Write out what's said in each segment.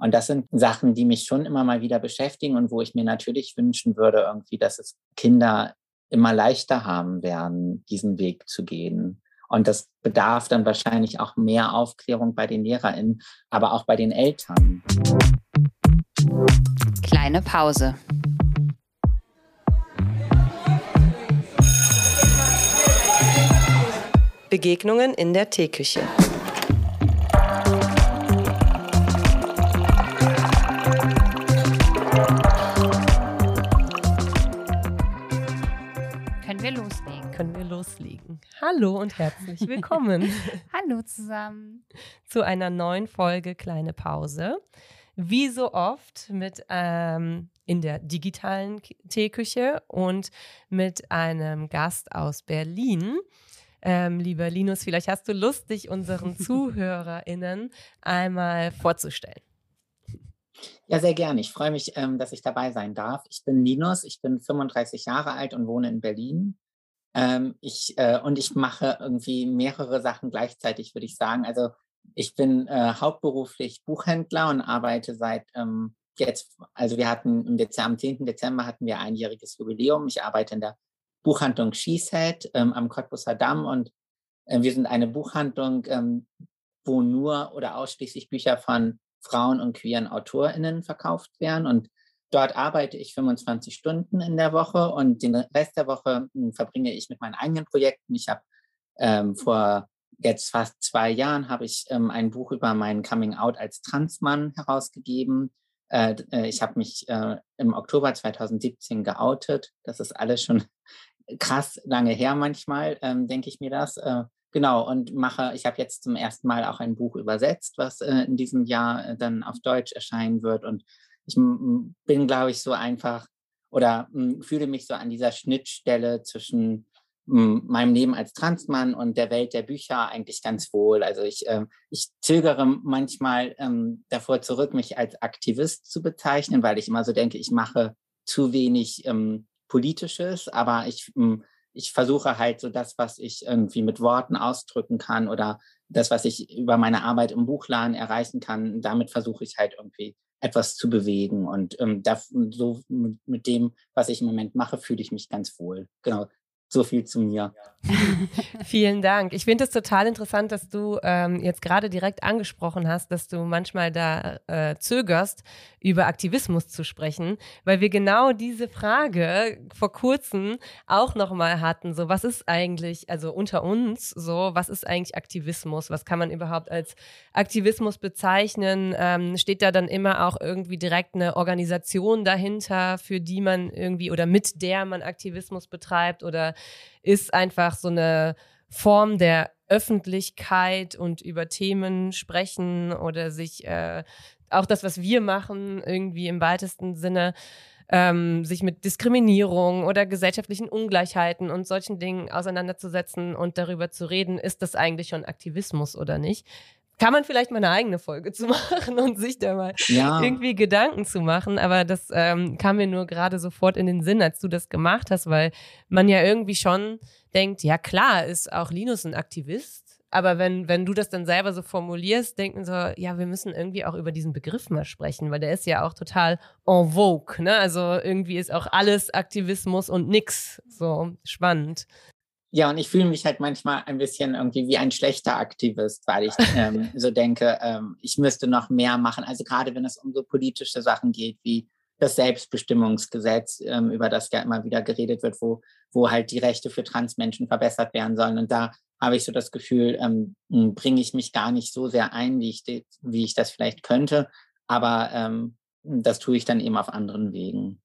Und das sind Sachen, die mich schon immer mal wieder beschäftigen und wo ich mir natürlich wünschen würde, irgendwie, dass es Kinder immer leichter haben werden, diesen Weg zu gehen. Und das bedarf dann wahrscheinlich auch mehr Aufklärung bei den LehrerInnen, aber auch bei den Eltern. Kleine Pause. Begegnungen in der Teeküche. Loslegen. Hallo und herzlich willkommen. Hallo zusammen. Zu einer neuen Folge Kleine Pause. Wie so oft mit ähm, in der digitalen Teeküche und mit einem Gast aus Berlin. Ähm, lieber Linus, vielleicht hast du Lust, dich unseren ZuhörerInnen einmal vorzustellen. Ja, sehr gerne. Ich freue mich, ähm, dass ich dabei sein darf. Ich bin Linus, ich bin 35 Jahre alt und wohne in Berlin. Ähm, ich, äh, und ich mache irgendwie mehrere Sachen gleichzeitig, würde ich sagen. Also ich bin äh, hauptberuflich Buchhändler und arbeite seit ähm, jetzt, also wir hatten im Dezember, am 10. Dezember hatten wir einjähriges Jubiläum. Ich arbeite in der Buchhandlung Sheset ähm, am Cottbusser Damm und äh, wir sind eine Buchhandlung, ähm, wo nur oder ausschließlich Bücher von Frauen und queeren AutorInnen verkauft werden. Und Dort arbeite ich 25 Stunden in der Woche und den Rest der Woche hm, verbringe ich mit meinen eigenen Projekten. Ich habe ähm, vor jetzt fast zwei Jahren habe ich ähm, ein Buch über meinen Coming Out als Transmann herausgegeben. Äh, äh, ich habe mich äh, im Oktober 2017 geoutet. Das ist alles schon krass lange her manchmal, ähm, denke ich mir das. Äh, genau, und mache, ich habe jetzt zum ersten Mal auch ein Buch übersetzt, was äh, in diesem Jahr äh, dann auf Deutsch erscheinen wird und ich bin, glaube ich, so einfach oder fühle mich so an dieser Schnittstelle zwischen meinem Leben als Transmann und der Welt der Bücher eigentlich ganz wohl. Also ich, äh, ich zögere manchmal ähm, davor zurück, mich als Aktivist zu bezeichnen, weil ich immer so denke, ich mache zu wenig ähm, Politisches, aber ich, ähm, ich versuche halt so das, was ich irgendwie mit Worten ausdrücken kann oder das, was ich über meine Arbeit im Buchladen erreichen kann, damit versuche ich halt irgendwie etwas zu bewegen. Und ähm, da, so mit, dem, was ich im Moment mache, fühle ich mich ganz wohl. Genau. So viel zu mir. Vielen Dank. Ich finde es total interessant, dass du ähm, jetzt gerade direkt angesprochen hast, dass du manchmal da äh, zögerst, über Aktivismus zu sprechen, weil wir genau diese Frage vor kurzem auch nochmal hatten. So, was ist eigentlich, also unter uns, so, was ist eigentlich Aktivismus? Was kann man überhaupt als Aktivismus bezeichnen? Ähm, steht da dann immer auch irgendwie direkt eine Organisation dahinter, für die man irgendwie oder mit der man Aktivismus betreibt oder ist einfach so eine Form der Öffentlichkeit und über Themen sprechen oder sich äh, auch das, was wir machen, irgendwie im weitesten Sinne ähm, sich mit Diskriminierung oder gesellschaftlichen Ungleichheiten und solchen Dingen auseinanderzusetzen und darüber zu reden, ist das eigentlich schon Aktivismus oder nicht? Kann man vielleicht mal eine eigene Folge zu machen und sich da mal ja. irgendwie Gedanken zu machen. Aber das ähm, kam mir nur gerade sofort in den Sinn, als du das gemacht hast, weil man ja irgendwie schon denkt, ja klar, ist auch Linus ein Aktivist. Aber wenn, wenn du das dann selber so formulierst, denken so, ja, wir müssen irgendwie auch über diesen Begriff mal sprechen, weil der ist ja auch total en vogue, ne? Also irgendwie ist auch alles Aktivismus und nix. So spannend. Ja, und ich fühle mich halt manchmal ein bisschen irgendwie wie ein schlechter Aktivist, weil ich ähm, so denke, ähm, ich müsste noch mehr machen. Also gerade wenn es um so politische Sachen geht, wie das Selbstbestimmungsgesetz, ähm, über das ja immer wieder geredet wird, wo, wo halt die Rechte für Transmenschen verbessert werden sollen. Und da habe ich so das Gefühl, ähm, bringe ich mich gar nicht so sehr ein, wie ich, wie ich das vielleicht könnte. Aber ähm, das tue ich dann eben auf anderen Wegen.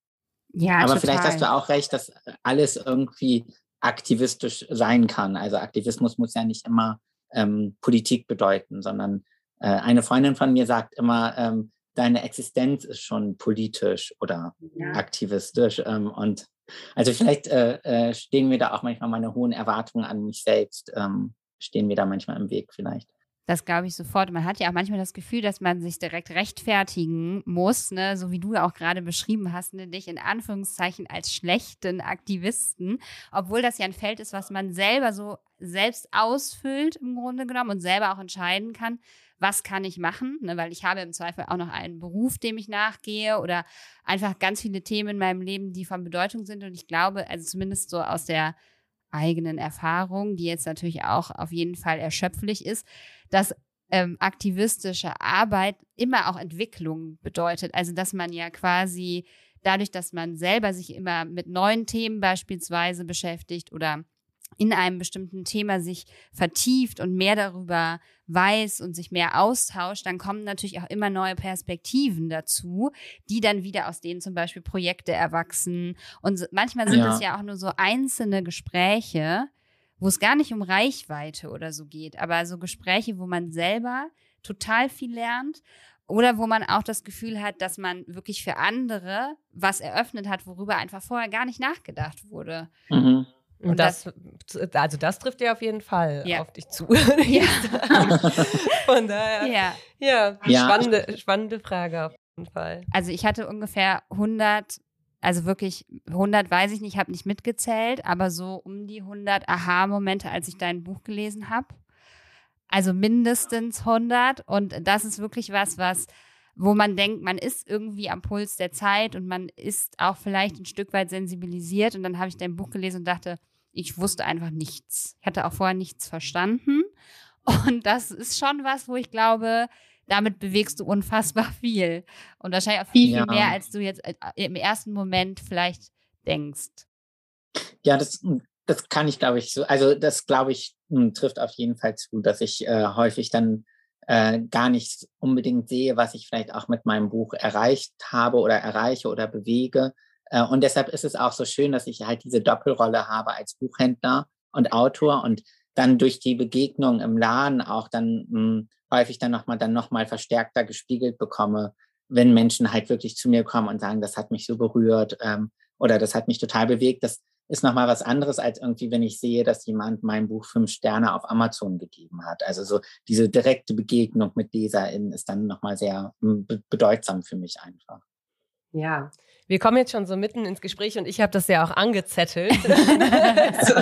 Ja, Aber total. vielleicht hast du auch recht, dass alles irgendwie aktivistisch sein kann. Also Aktivismus muss ja nicht immer ähm, Politik bedeuten, sondern äh, eine Freundin von mir sagt immer, ähm, deine Existenz ist schon politisch oder ja. aktivistisch. Ähm, und also vielleicht äh, äh, stehen mir da auch manchmal meine hohen Erwartungen an mich selbst, ähm, stehen mir da manchmal im Weg vielleicht. Das glaube ich sofort. Man hat ja auch manchmal das Gefühl, dass man sich direkt rechtfertigen muss, ne? so wie du auch gerade beschrieben hast, ne? dich in Anführungszeichen als schlechten Aktivisten, obwohl das ja ein Feld ist, was man selber so selbst ausfüllt im Grunde genommen und selber auch entscheiden kann, was kann ich machen, ne? weil ich habe im Zweifel auch noch einen Beruf, dem ich nachgehe oder einfach ganz viele Themen in meinem Leben, die von Bedeutung sind. Und ich glaube, also zumindest so aus der eigenen Erfahrung, die jetzt natürlich auch auf jeden Fall erschöpflich ist, dass ähm, aktivistische Arbeit immer auch Entwicklung bedeutet. Also dass man ja quasi dadurch, dass man selber sich immer mit neuen Themen beispielsweise beschäftigt oder in einem bestimmten Thema sich vertieft und mehr darüber weiß und sich mehr austauscht, dann kommen natürlich auch immer neue Perspektiven dazu, die dann wieder aus denen zum Beispiel Projekte erwachsen. Und manchmal sind es ja. ja auch nur so einzelne Gespräche, wo es gar nicht um Reichweite oder so geht, aber so Gespräche, wo man selber total viel lernt oder wo man auch das Gefühl hat, dass man wirklich für andere was eröffnet hat, worüber einfach vorher gar nicht nachgedacht wurde. Mhm. Und das, also das trifft ja auf jeden Fall ja. auf dich zu. Ja. Von daher, ja, ja, ja. Spannende, spannende Frage auf jeden Fall. Also ich hatte ungefähr 100, also wirklich 100 weiß ich nicht, ich habe nicht mitgezählt, aber so um die 100 Aha-Momente, als ich dein Buch gelesen habe. Also mindestens 100 und das ist wirklich was, was wo man denkt, man ist irgendwie am Puls der Zeit und man ist auch vielleicht ein Stück weit sensibilisiert. Und dann habe ich dein Buch gelesen und dachte, ich wusste einfach nichts. Ich hatte auch vorher nichts verstanden. Und das ist schon was, wo ich glaube, damit bewegst du unfassbar viel. Und wahrscheinlich auch viel, ja. viel mehr, als du jetzt äh, im ersten Moment vielleicht denkst. Ja, das, das kann ich, glaube ich, so, also das, glaube ich, hm, trifft auf jeden Fall zu, dass ich äh, häufig dann äh, gar nicht unbedingt sehe, was ich vielleicht auch mit meinem Buch erreicht habe oder erreiche oder bewege. Äh, und deshalb ist es auch so schön, dass ich halt diese Doppelrolle habe als Buchhändler und Autor und dann durch die Begegnung im Laden auch dann mh, hm, häufig dann nochmal dann noch verstärkter gespiegelt bekomme, wenn Menschen halt wirklich zu mir kommen und sagen, das hat mich so berührt ähm, oder das hat mich total bewegt. Das ist nochmal was anderes, als irgendwie, wenn ich sehe, dass jemand mein Buch fünf Sterne auf Amazon gegeben hat. Also so diese direkte Begegnung mit LeserInnen ist dann nochmal sehr hm, bedeutsam für mich einfach. Ja, wir kommen jetzt schon so mitten ins Gespräch und ich habe das ja auch angezettelt. so.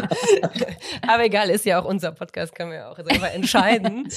Aber egal, ist ja auch unser Podcast, können wir ja auch selber entscheiden.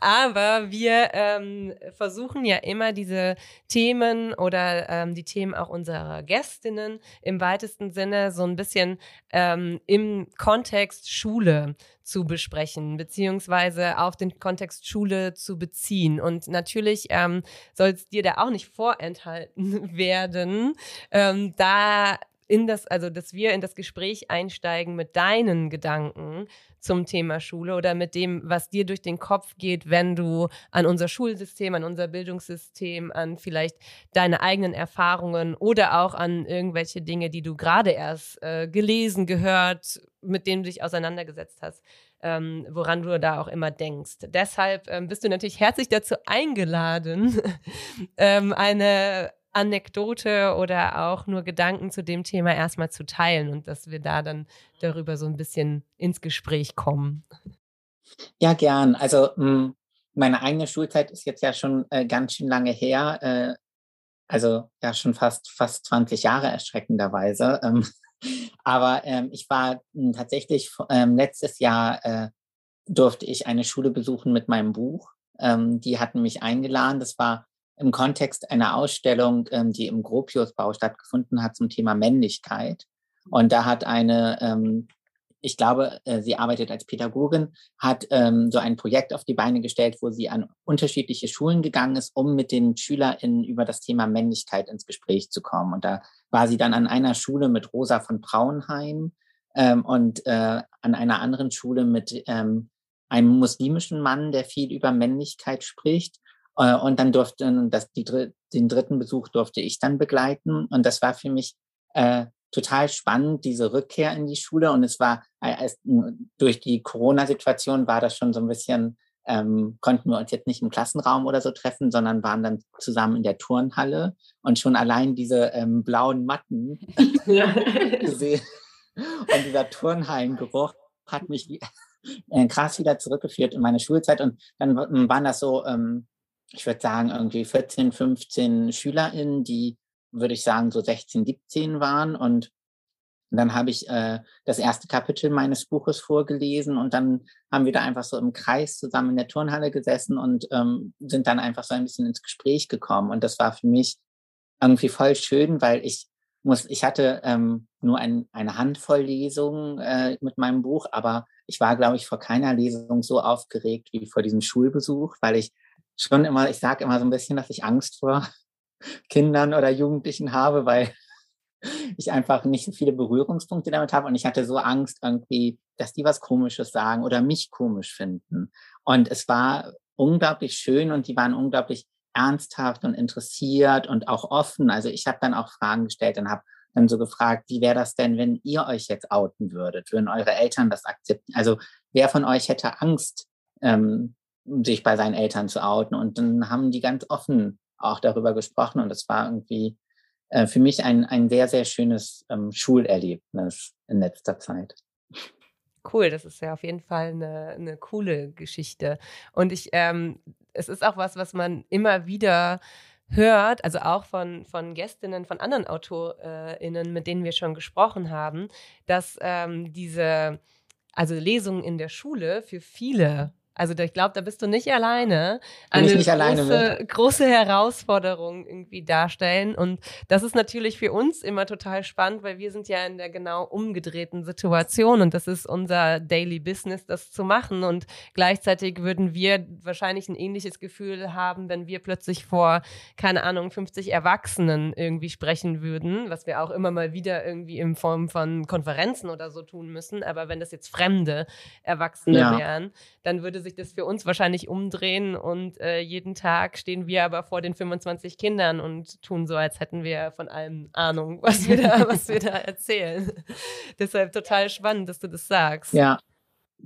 Aber wir ähm, versuchen ja immer diese Themen oder ähm, die Themen auch unserer Gästinnen im weitesten Sinne so ein bisschen ähm, im Kontext Schule zu besprechen, beziehungsweise auf den Kontext Schule zu beziehen. Und natürlich ähm, soll es dir da auch nicht vorenthalten werden, ähm, da in das, also dass wir in das Gespräch einsteigen mit deinen Gedanken zum Thema Schule oder mit dem, was dir durch den Kopf geht, wenn du an unser Schulsystem, an unser Bildungssystem, an vielleicht deine eigenen Erfahrungen oder auch an irgendwelche Dinge, die du gerade erst äh, gelesen, gehört, mit denen du dich auseinandergesetzt hast, ähm, woran du da auch immer denkst. Deshalb ähm, bist du natürlich herzlich dazu eingeladen, ähm, eine Anekdote oder auch nur Gedanken zu dem Thema erstmal zu teilen und dass wir da dann darüber so ein bisschen ins Gespräch kommen. Ja, gern. Also hm, meine eigene Schulzeit ist jetzt ja schon äh, ganz schön lange her. Äh, also ja schon fast fast 20 Jahre erschreckenderweise. Ähm, aber ähm, ich war hm, tatsächlich ähm, letztes Jahr äh, durfte ich eine Schule besuchen mit meinem Buch. Die hatten mich eingeladen. Das war im Kontext einer Ausstellung, ähm, die im Gropiusbau stattgefunden hat zum Thema Männlichkeit. Und da hat eine, ähm, ich glaube, äh, sie arbeitet als Pädagogin, hat ähm, so ein Projekt auf die Beine gestellt, wo sie an unterschiedliche Schulen gegangen ist, um mit den SchülerInnen über das Thema Männlichkeit ins Gespräch zu kommen. Und da war sie dann an einer Schule mit Rosa von Braunheim ähm, und äh, an einer anderen Schule mit ähm, einem muslimischen Mann, der viel über Männlichkeit spricht. Äh, und dann durfte das, die, den dritten Besuch durfte ich dann begleiten. Und das war für mich äh, total spannend, diese Rückkehr in die Schule. Und es war, äh, durch die Corona-Situation war das schon so ein bisschen, ähm, konnten wir uns jetzt nicht im Klassenraum oder so treffen, sondern waren dann zusammen in der Turnhalle und schon allein diese ähm, blauen Matten gesehen. Und dieser Turnhallengeruch hat mich äh, krass wieder zurückgeführt in meine Schulzeit. Und dann waren das so ähm, ich würde sagen, irgendwie 14, 15 SchülerInnen, die, würde ich sagen, so 16, 17 waren. Und dann habe ich äh, das erste Kapitel meines Buches vorgelesen und dann haben wir da einfach so im Kreis zusammen in der Turnhalle gesessen und ähm, sind dann einfach so ein bisschen ins Gespräch gekommen. Und das war für mich irgendwie voll schön, weil ich muss, ich hatte ähm, nur ein, eine Handvoll Lesungen äh, mit meinem Buch, aber ich war, glaube ich, vor keiner Lesung so aufgeregt wie vor diesem Schulbesuch, weil ich schon immer, ich sage immer so ein bisschen, dass ich Angst vor Kindern oder Jugendlichen habe, weil ich einfach nicht so viele Berührungspunkte damit habe und ich hatte so Angst irgendwie, dass die was Komisches sagen oder mich komisch finden. Und es war unglaublich schön und die waren unglaublich ernsthaft und interessiert und auch offen. Also ich habe dann auch Fragen gestellt und habe dann so gefragt, wie wäre das denn, wenn ihr euch jetzt outen würdet? Würden eure Eltern das akzeptieren? Also wer von euch hätte Angst, ähm, sich bei seinen Eltern zu outen? Und dann haben die ganz offen auch darüber gesprochen und es war irgendwie äh, für mich ein, ein sehr, sehr schönes ähm, Schulerlebnis in letzter Zeit. Cool, das ist ja auf jeden Fall eine, eine coole Geschichte. Und ich, ähm, es ist auch was, was man immer wieder hört, also auch von, von Gästinnen, von anderen AutorInnen, mit denen wir schon gesprochen haben, dass ähm, diese, also Lesungen in der Schule für viele also ich glaube, da bist du nicht alleine. Bin ich nicht alleine große, große Herausforderung irgendwie darstellen. Und das ist natürlich für uns immer total spannend, weil wir sind ja in der genau umgedrehten Situation und das ist unser Daily Business, das zu machen. Und gleichzeitig würden wir wahrscheinlich ein ähnliches Gefühl haben, wenn wir plötzlich vor, keine Ahnung, 50 Erwachsenen irgendwie sprechen würden, was wir auch immer mal wieder irgendwie in Form von Konferenzen oder so tun müssen. Aber wenn das jetzt fremde Erwachsene ja. wären, dann würde sich das für uns wahrscheinlich umdrehen und äh, jeden Tag stehen wir aber vor den 25 Kindern und tun so, als hätten wir von allem Ahnung, was wir da, was wir da erzählen. Deshalb total spannend, dass du das sagst. Ja.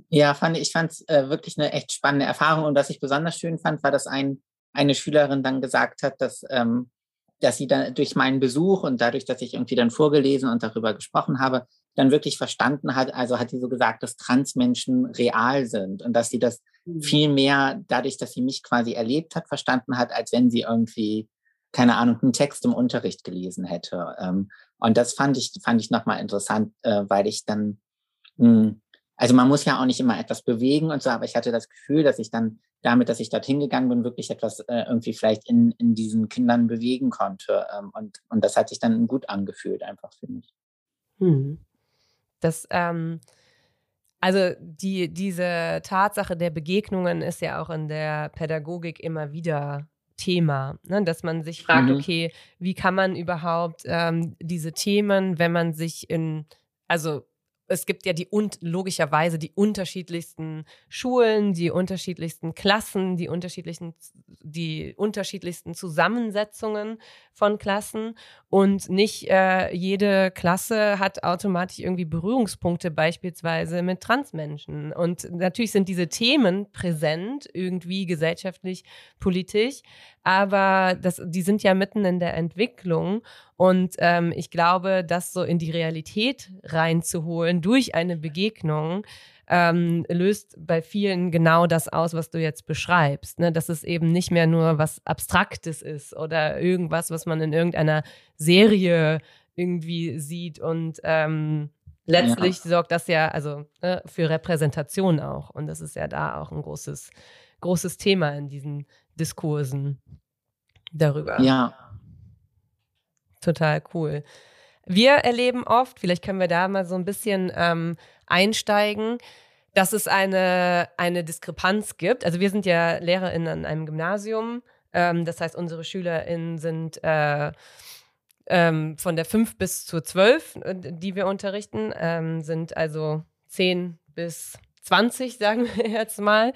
Ja, fand ich, ich fand es äh, wirklich eine echt spannende Erfahrung. Und was ich besonders schön fand, war, dass ein, eine Schülerin dann gesagt hat, dass, ähm, dass sie dann durch meinen Besuch und dadurch, dass ich irgendwie dann vorgelesen und darüber gesprochen habe, dann wirklich verstanden hat, also hat sie so gesagt, dass Transmenschen real sind und dass sie das mhm. viel mehr dadurch, dass sie mich quasi erlebt hat, verstanden hat, als wenn sie irgendwie, keine Ahnung, einen Text im Unterricht gelesen hätte. Ähm, und das fand ich, fand ich nochmal interessant, äh, weil ich dann, hm, also man muss ja auch nicht immer etwas bewegen und so, aber ich hatte das Gefühl, dass ich dann damit, dass ich dorthin gegangen bin, wirklich etwas äh, irgendwie vielleicht in, in diesen Kindern bewegen konnte. Ähm, und, und das hat sich dann gut angefühlt, einfach für mich. Hm. Das, ähm, also die, diese Tatsache der Begegnungen ist ja auch in der Pädagogik immer wieder Thema, ne? dass man sich fragt, mhm. okay, wie kann man überhaupt ähm, diese Themen, wenn man sich in, also es gibt ja die und logischerweise die unterschiedlichsten Schulen, die unterschiedlichsten Klassen, die unterschiedlichen, die unterschiedlichsten Zusammensetzungen von Klassen und nicht äh, jede Klasse hat automatisch irgendwie Berührungspunkte beispielsweise mit Transmenschen. Und natürlich sind diese Themen präsent, irgendwie gesellschaftlich, politisch, aber das, die sind ja mitten in der Entwicklung. Und ähm, ich glaube, das so in die Realität reinzuholen durch eine Begegnung, ähm, löst bei vielen genau das aus, was du jetzt beschreibst. Ne? Dass es eben nicht mehr nur was Abstraktes ist oder irgendwas, was man in irgendeiner Serie irgendwie sieht und ähm, letztlich ja. sorgt das ja also äh, für Repräsentation auch und das ist ja da auch ein großes großes Thema in diesen Diskursen darüber. Ja. Total cool. Wir erleben oft, vielleicht können wir da mal so ein bisschen ähm, einsteigen, dass es eine, eine Diskrepanz gibt. Also wir sind ja LehrerInnen an einem Gymnasium. Ähm, das heißt, unsere SchülerInnen sind äh, ähm, von der 5 bis zur 12, äh, die wir unterrichten, ähm, sind also 10 bis 20, sagen wir jetzt mal,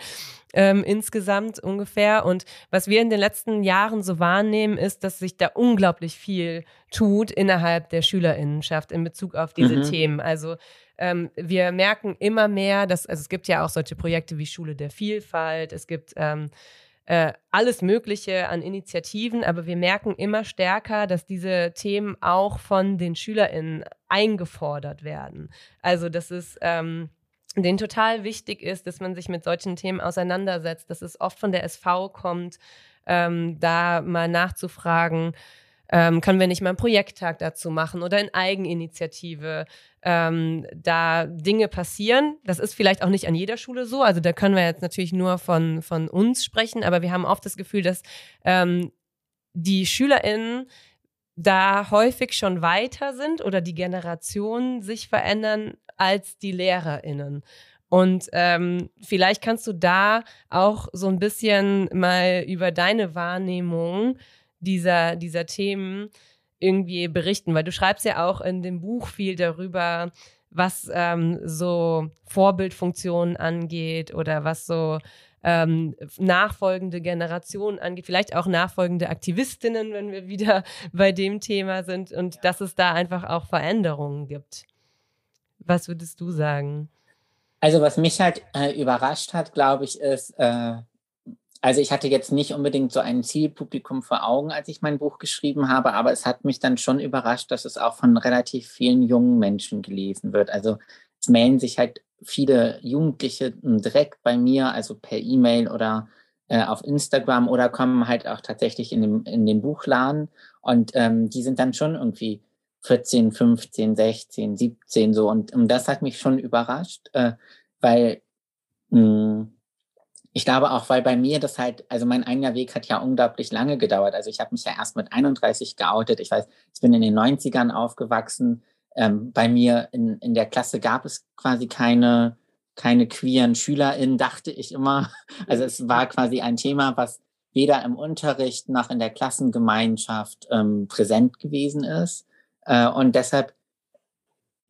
ähm, insgesamt ungefähr. Und was wir in den letzten Jahren so wahrnehmen, ist, dass sich da unglaublich viel tut innerhalb der Schülerinnenschaft in Bezug auf diese mhm. Themen. Also ähm, wir merken immer mehr, dass, also es gibt ja auch solche Projekte wie Schule der Vielfalt, es gibt ähm, äh, alles Mögliche an Initiativen, aber wir merken immer stärker, dass diese Themen auch von den SchülerInnen eingefordert werden. Also das ist ähm, denen total wichtig ist, dass man sich mit solchen Themen auseinandersetzt, dass es oft von der SV kommt, ähm, da mal nachzufragen, ähm, können wir nicht mal einen Projekttag dazu machen oder in Eigeninitiative ähm, da Dinge passieren. Das ist vielleicht auch nicht an jeder Schule so. Also da können wir jetzt natürlich nur von, von uns sprechen, aber wir haben oft das Gefühl, dass ähm, die SchülerInnen da häufig schon weiter sind oder die Generationen sich verändern als die LehrerInnen. Und ähm, vielleicht kannst du da auch so ein bisschen mal über deine Wahrnehmung dieser, dieser Themen irgendwie berichten, weil du schreibst ja auch in dem Buch viel darüber, was ähm, so Vorbildfunktionen angeht oder was so ähm, nachfolgende Generationen angeht, vielleicht auch nachfolgende Aktivistinnen, wenn wir wieder bei dem Thema sind und dass es da einfach auch Veränderungen gibt. Was würdest du sagen? Also was mich halt äh, überrascht hat, glaube ich, ist, äh, also ich hatte jetzt nicht unbedingt so ein Zielpublikum vor Augen, als ich mein Buch geschrieben habe, aber es hat mich dann schon überrascht, dass es auch von relativ vielen jungen Menschen gelesen wird. Also es melden sich halt viele Jugendliche direkt bei mir, also per E-Mail oder äh, auf Instagram oder kommen halt auch tatsächlich in, dem, in den Buchladen und ähm, die sind dann schon irgendwie 14, 15, 16, 17 so und, und das hat mich schon überrascht, äh, weil mh, hm, ich glaube auch, weil bei mir das halt, also mein eigener Weg hat ja unglaublich lange gedauert. Also ich habe mich ja erst mit 31 geoutet. Ich weiß, ich bin in den 90ern aufgewachsen. Ähm, bei mir in, in der Klasse gab es quasi keine, keine queeren SchülerInnen, dachte ich immer. Also es war quasi ein Thema, was weder im Unterricht noch in der Klassengemeinschaft ähm, präsent gewesen ist. Äh, und deshalb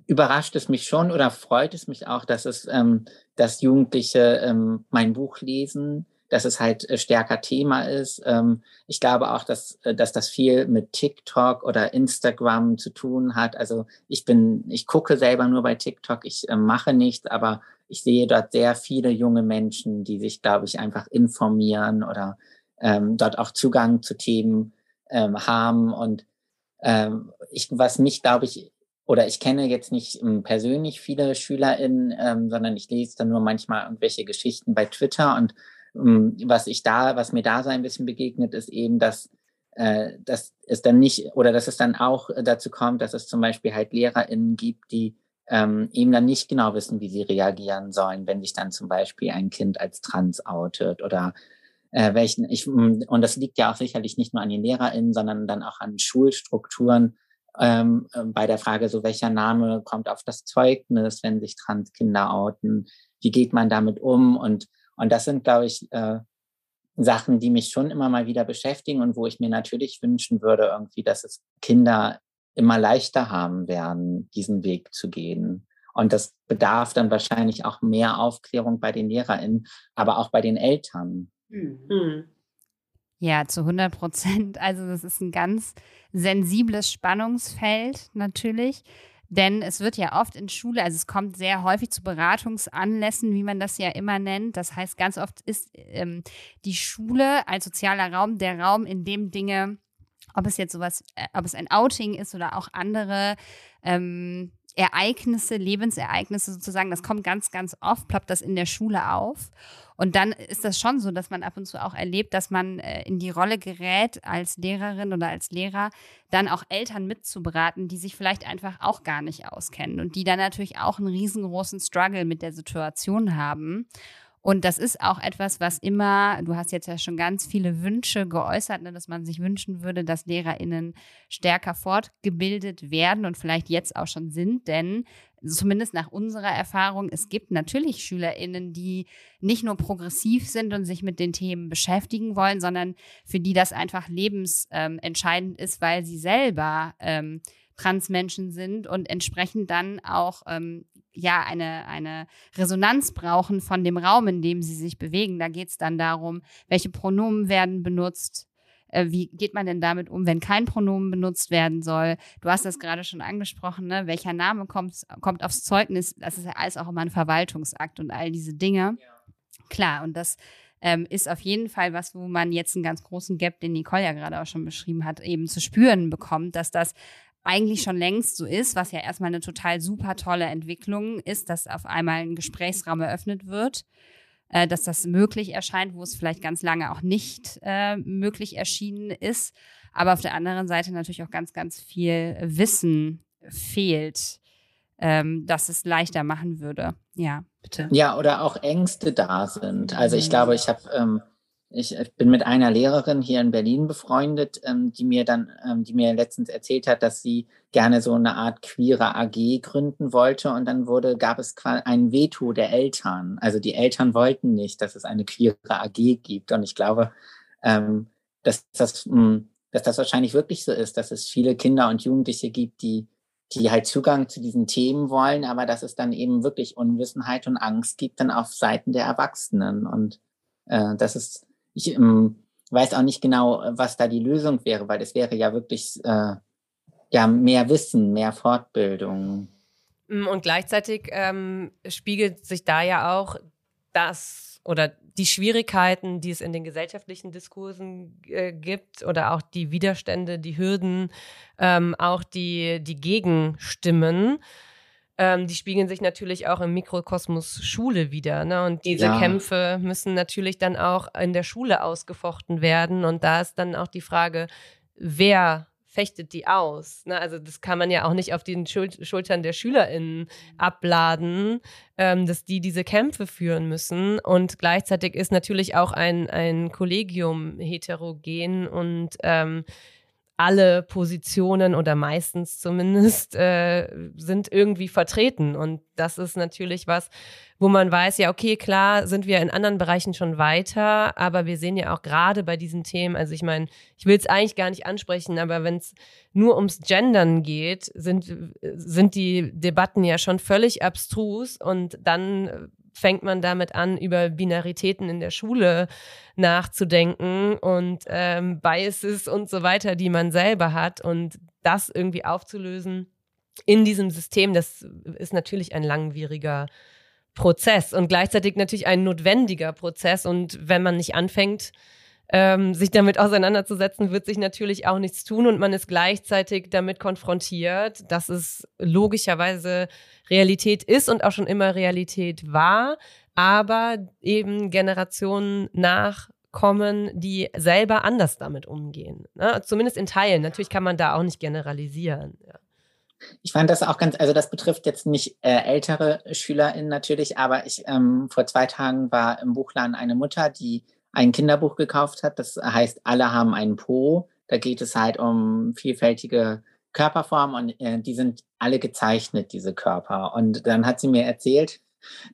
überrascht es mich schon oder freut es mich auch, dass es, ähm, dass Jugendliche ähm, mein Buch lesen, dass es halt äh, stärker Thema ist. Ähm, ich glaube auch, dass, äh, dass das viel mit TikTok oder Instagram zu tun hat. Also ich bin, ich gucke selber nur bei TikTok, ich äh, mache nichts, aber ich sehe dort sehr viele junge Menschen, die sich, glaube ich, einfach informieren oder ähm, dort auch Zugang zu Themen ähm, haben. Und ähm, ich, was mich, glaube ich, oder ich kenne jetzt nicht ähm, persönlich viele SchülerInnen, ähm, sondern ich lese dann nur manchmal irgendwelche Geschichten bei Twitter und ähm, was ich da, was mir da so ein bisschen begegnet, ist eben, dass, äh, dass es dann nicht oder dass es dann auch dazu kommt, dass es zum Beispiel halt LehrerInnen gibt, die ähm, eben dann nicht genau wissen, wie sie reagieren sollen, wenn sich dann zum Beispiel ein Kind als trans outet oder äh, welchen ich und das liegt ja auch sicherlich nicht nur an den LehrerInnen, sondern dann auch an Schulstrukturen, ähm, ähm, bei der Frage, so welcher Name kommt auf das Zeugnis, wenn sich Transkinder outen, wie geht man damit um? Und, und das sind, glaube ich, äh, Sachen, die mich schon immer mal wieder beschäftigen und wo ich mir natürlich wünschen würde, irgendwie, dass es Kinder immer leichter haben werden, diesen Weg zu gehen. Und das bedarf dann wahrscheinlich auch mehr Aufklärung bei den LehrerInnen, aber auch bei den Eltern. Mhm. Ja, zu 100 Prozent. Also das ist ein ganz sensibles Spannungsfeld natürlich. Denn es wird ja oft in Schule, also es kommt sehr häufig zu Beratungsanlässen, wie man das ja immer nennt. Das heißt, ganz oft ist ähm, die Schule als sozialer Raum der Raum, in dem Dinge, ob es jetzt sowas, äh, ob es ein Outing ist oder auch andere ähm, Ereignisse, Lebensereignisse sozusagen, das kommt ganz, ganz oft, ploppt das in der Schule auf. Und dann ist das schon so, dass man ab und zu auch erlebt, dass man äh, in die Rolle gerät, als Lehrerin oder als Lehrer, dann auch Eltern mitzuberaten, die sich vielleicht einfach auch gar nicht auskennen und die dann natürlich auch einen riesengroßen Struggle mit der Situation haben. Und das ist auch etwas, was immer, du hast jetzt ja schon ganz viele Wünsche geäußert, ne, dass man sich wünschen würde, dass LehrerInnen stärker fortgebildet werden und vielleicht jetzt auch schon sind, denn zumindest nach unserer Erfahrung, es gibt natürlich SchülerInnen, die nicht nur progressiv sind und sich mit den Themen beschäftigen wollen, sondern für die das einfach lebensentscheidend ist, weil sie selber ähm, Transmenschen sind und entsprechend dann auch ähm, ja eine, eine Resonanz brauchen von dem Raum, in dem sie sich bewegen. Da geht es dann darum, welche Pronomen werden benutzt, äh, wie geht man denn damit um, wenn kein Pronomen benutzt werden soll? Du hast das gerade schon angesprochen, ne? welcher Name kommt, kommt aufs Zeugnis? Das ist ja alles auch immer ein Verwaltungsakt und all diese Dinge. Ja. Klar, und das ähm, ist auf jeden Fall was, wo man jetzt einen ganz großen Gap, den Nicole ja gerade auch schon beschrieben hat, eben zu spüren bekommt, dass das eigentlich schon längst so ist, was ja erstmal eine total super tolle Entwicklung ist, dass auf einmal ein Gesprächsraum eröffnet wird, äh, dass das möglich erscheint, wo es vielleicht ganz lange auch nicht äh, möglich erschienen ist. aber auf der anderen Seite natürlich auch ganz, ganz viel Wissen fehlt, ähm, dass es leichter machen würde. Ja, bitte. Ja, oder auch Ängste da sind. Also ich glaube, ich habe ähm, ich bin mit einer Lehrerin hier in Berlin befreundet, ähm, die mir dann, ähm, die mir letztens erzählt hat, dass sie gerne so eine Art queere AG gründen wollte. Und dann wurde, gab es ein Veto der Eltern. Also die Eltern wollten nicht, dass es eine queere AG gibt. Und ich glaube, ähm, dass das, mh, hm, dass das wahrscheinlich wirklich so ist, dass es viele Kinder und Jugendliche gibt, die die halt Zugang zu diesen Themen wollen, aber dass es dann eben wirklich Unwissenheit und Angst gibt dann auf Seiten der Erwachsenen. Und äh, das ist ich ähm, weiß auch nicht genau, was da die Lösung wäre, weil es wäre ja wirklich äh, ja mehr Wissen, mehr Fortbildung. Mm, und gleichzeitig ähm, spiegelt sich da ja auch das oder die Schwierigkeiten, die es in den gesellschaftlichen Diskursen äh, gibt oder auch die Widerstände, die Hürden, ähm, auch die, die Gegenstimmen ähm, die spiegeln sich natürlich auch im Mikrokosmos Schule wieder. Ne? Und diese ja. Kämpfe müssen natürlich dann auch in der Schule ausgefochten werden. Und da ist dann auch die Frage, wer fechtet die aus. Ne? Also das kann man ja auch nicht auf den Schul Schultern der SchülerInnen abladen, ähm, dass die diese Kämpfe führen müssen. Und gleichzeitig ist natürlich auch ein, ein Kollegium heterogen und ähm, alle Positionen oder meistens zumindest äh, sind irgendwie vertreten. Und das ist natürlich was, wo man weiß, ja, okay, klar, sind wir in anderen Bereichen schon weiter, aber wir sehen ja auch gerade bei diesen Themen, also ich meine, ich will es eigentlich gar nicht ansprechen, aber wenn es nur ums Gendern geht, sind, sind die Debatten ja schon völlig abstrus und dann fängt man damit an, über Binaritäten in der Schule nachzudenken und ähm, Biases und so weiter, die man selber hat und das irgendwie aufzulösen in diesem System, das ist natürlich ein langwieriger Prozess und gleichzeitig natürlich ein notwendiger Prozess. Und wenn man nicht anfängt, ähm, sich damit auseinanderzusetzen, wird sich natürlich auch nichts tun und man ist gleichzeitig damit konfrontiert, dass es logischerweise Realität ist und auch schon immer Realität war, aber eben Generationen nachkommen, die selber anders damit umgehen. Ne? Zumindest in Teilen. Natürlich kann man da auch nicht generalisieren. Ja. Ich fand das auch ganz, also das betrifft jetzt nicht äh, ältere SchülerInnen natürlich, aber ich ähm, vor zwei Tagen war im Buchladen eine Mutter, die ein Kinderbuch gekauft hat. Das heißt, alle haben einen Po. Da geht es halt um vielfältige Körperformen und äh, die sind alle gezeichnet, diese Körper. Und dann hat sie mir erzählt,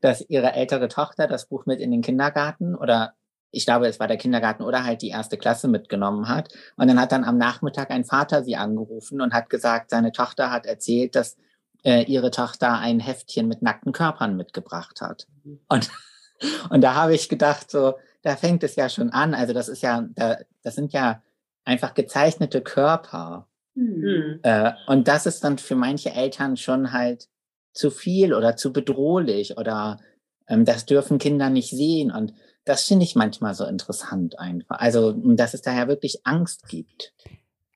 dass ihre ältere Tochter das Buch mit in den Kindergarten oder ich glaube, es war der Kindergarten oder halt die erste Klasse mitgenommen hat. Und dann hat dann am Nachmittag ein Vater sie angerufen und hat gesagt, seine Tochter hat erzählt, dass äh, ihre Tochter ein Heftchen mit nackten Körpern mitgebracht hat. Mhm. Und, und da habe ich gedacht, so, da fängt es ja schon an. Also das ist ja, da, das sind ja einfach gezeichnete Körper. Mhm. Äh, und das ist dann für manche Eltern schon halt zu viel oder zu bedrohlich oder ähm, das dürfen Kinder nicht sehen. Und das finde ich manchmal so interessant einfach. Also, dass es daher wirklich Angst gibt.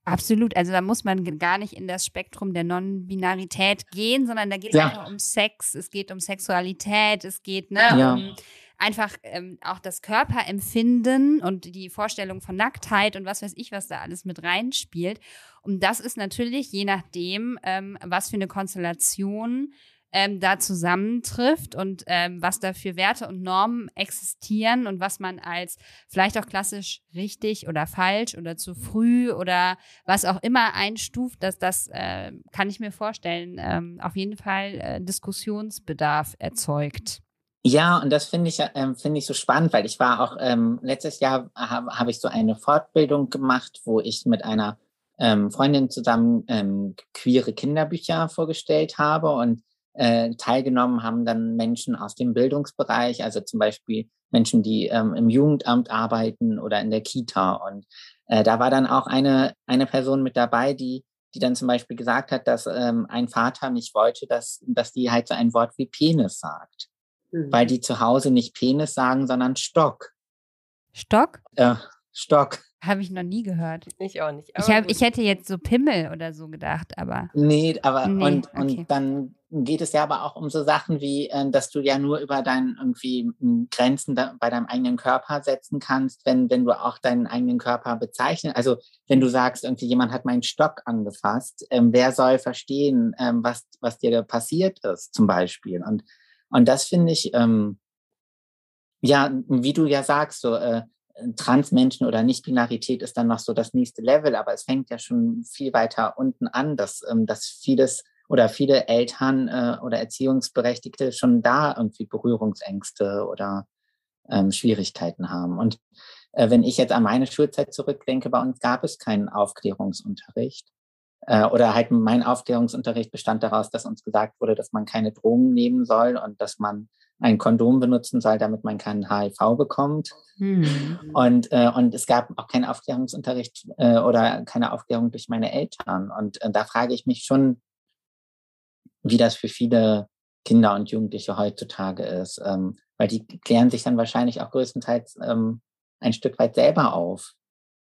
Absolut. Also da muss man gar nicht in das Spektrum der Non-Binarität gehen, sondern da geht es ja. einfach um Sex, es geht um Sexualität, es geht ne, ja. um einfach ähm, auch das Körperempfinden und die Vorstellung von Nacktheit und was weiß ich, was da alles mit reinspielt. Und das ist natürlich je nachdem, ähm, was für eine Konstellation ähm, da zusammentrifft und ähm, was da für Werte und Normen existieren und was man als vielleicht auch klassisch richtig oder falsch oder zu früh oder was auch immer einstuft, dass das äh, kann ich mir vorstellen, ähm, auf jeden Fall äh, Diskussionsbedarf erzeugt. Ja, und das finde ich, ähm, finde ich so spannend, weil ich war auch, ähm, letztes Jahr habe hab ich so eine Fortbildung gemacht, wo ich mit einer ähm, Freundin zusammen ähm, queere Kinderbücher vorgestellt habe und äh, teilgenommen haben dann Menschen aus dem Bildungsbereich, also zum Beispiel Menschen, die ähm, im Jugendamt arbeiten oder in der Kita. Und äh, da war dann auch eine, eine Person mit dabei, die, die dann zum Beispiel gesagt hat, dass ähm, ein Vater nicht wollte, dass, dass die halt so ein Wort wie Penis sagt mhm. weil die zu Hause nicht Penis sagen, sondern Stock. Stock? Äh, Stock. Habe ich noch nie gehört. Ich auch nicht. Ich, hab, ich hätte jetzt so Pimmel oder so gedacht, aber. Nee, aber Nee, und, okay. und dann geht es ja aber auch um so Sachen wie, äh, dass du ja nur über deinen irgendwie m, Grenzen bei deinem eigenen Körper setzen kannst, wenn, wenn du auch deinen eigenen Körper bezeichnest. Also wenn du sagst, irgendwie jemand hat meinen Stock angefasst, ähm, wer soll verstehen, ähm, was, was dir da passiert ist, zum Beispiel. Und, und das finde ich, ähm, ja, wie du ja sagst, so äh, Transmenschen oder Nicht-Binarität ist dann noch so das nächste Level, aber es fängt ja schon viel weiter unten an, dass, ähm, dass vieles oder viele Eltern äh, oder Erziehungsberechtigte schon da irgendwie Berührungsängste oder ähm, Schwierigkeiten haben. Und äh, wenn ich jetzt an meine Schulzeit zurückdenke, bei uns gab es keinen Aufklärungsunterricht. Äh, oder halt mein Aufklärungsunterricht bestand daraus, dass uns gesagt wurde, dass man keine Drogen nehmen soll und dass man ein Kondom benutzen soll, damit man keinen HIV bekommt. Hm. Und, äh, und es gab auch keinen Aufklärungsunterricht äh, oder keine Aufklärung durch meine Eltern. Und äh, da frage ich mich schon, wie das für viele Kinder und Jugendliche heutzutage ist. Ähm, weil die klären sich dann wahrscheinlich auch größtenteils ähm, ein Stück weit selber auf.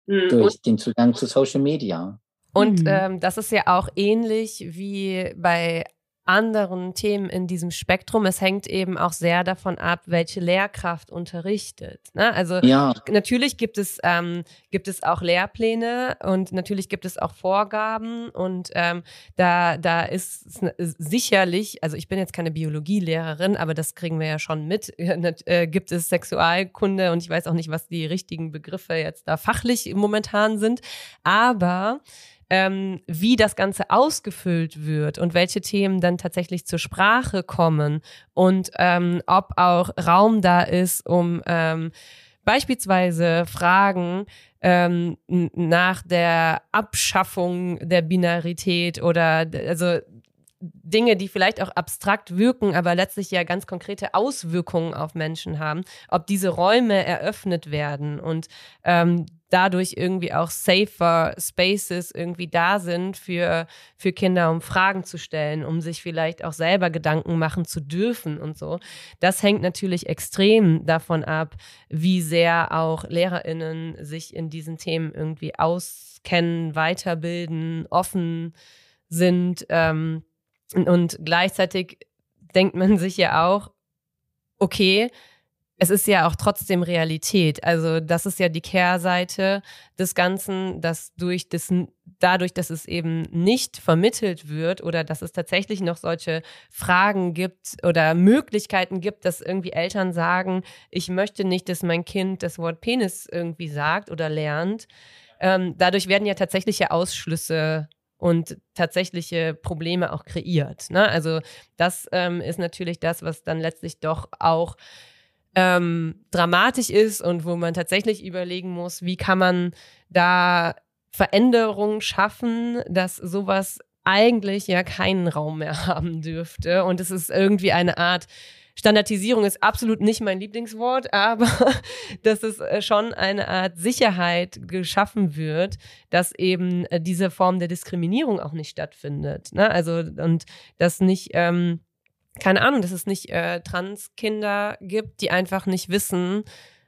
Und, durch den Zugang zu Social Media. Und Mhm. ähm, das ist ja auch ähnlich wie bei anderen Themen in diesem Spektrum. Es hängt eben auch sehr davon ab, welche Lehrkraft unterrichtet. Ne? Also Ja, natürlich gibt es, ähm, gibt es auch Lehrpläne und natürlich gibt es auch Vorgaben und ähm, da, da ist sicherlich, also ich bin jetzt keine Biologielehrerin, aber das kriegen wir ja schon mit, äh, gibt es Sexualkunde und ich weiß auch nicht, was die richtigen Begriffe jetzt da fachlich momentan sind, aber ähm, wie das Ganze ausgefüllt wird und welche Themen dann tatsächlich zur Sprache kommen und ähm, ob auch Raum da ist, um ähm, beispielsweise Fragen ähm, nach der Abschaffung der Binarität oder also Dinge, die vielleicht auch abstrakt wirken, aber letztlich ja ganz konkrete Auswirkungen auf Menschen haben, ob diese Räume eröffnet werden und ähm, dadurch irgendwie auch safer Spaces irgendwie da sind für, für Kinder, um Fragen zu stellen, um sich vielleicht auch selber Gedanken machen zu dürfen und so. Das hängt natürlich extrem davon ab, wie sehr auch LehrerInnen sich in diesen Themen irgendwie auskennen, weiterbilden, offen sind. Ähm, und- und gleichzeitig denkt man sich ja auch, okay, es ist ja auch trotzdem Realität. Also das ist ja die Kehrseite des Ganzen, dass durch das, dadurch, dass es eben nicht vermittelt wird oder dass es tatsächlich noch solche Fragen gibt oder Möglichkeiten gibt, dass irgendwie Eltern sagen, ich möchte nicht, dass mein Kind das Wort Penis irgendwie sagt oder lernt. Ähm, dadurch werden ja tatsächliche Ausschlüsse und tatsächliche Probleme auch kreiert. Ne? Also das ähm, ist natürlich das, was dann letztlich doch auch ähm, dramatisch ist und wo man tatsächlich überlegen muss, wie kann man da Veränderungen schaffen, dass sowas eigentlich ja keinen Raum mehr haben dürfte. Und es ist irgendwie eine Art Standardisierung ist absolut nicht mein Lieblingswort, aber dass es äh, schon eine Art Sicherheit geschaffen wird, dass eben äh, diese Form der Diskriminierung auch nicht stattfindet. Ne? Also und dass nicht, ähm, keine Ahnung, dass es nicht äh, Transkinder gibt, die einfach nicht wissen,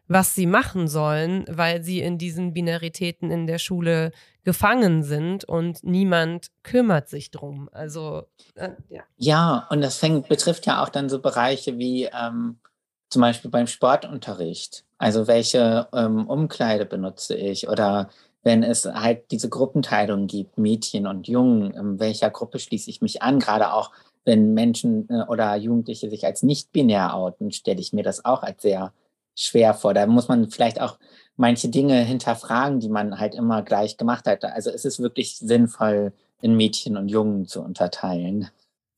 was sie machen sollen, weil sie in diesen Binaritäten in der Schule gefangen sind und niemand kümmert sich drum. Also äh, ja. Ja, und das fängt, betrifft ja auch dann so Bereiche wie ähm, zum Beispiel beim Sportunterricht. Also welche ähm, Umkleide benutze ich oder wenn es halt diese Gruppenteilung gibt, Mädchen und Jungen, in welcher Gruppe schließe ich mich an? Gerade auch wenn Menschen äh, oder Jugendliche sich als nicht binär outen, stelle ich mir das auch als sehr schwer vor. Da muss man vielleicht auch manche Dinge hinterfragen, die man halt immer gleich gemacht hat. Also ist es wirklich sinnvoll, in Mädchen und Jungen zu unterteilen?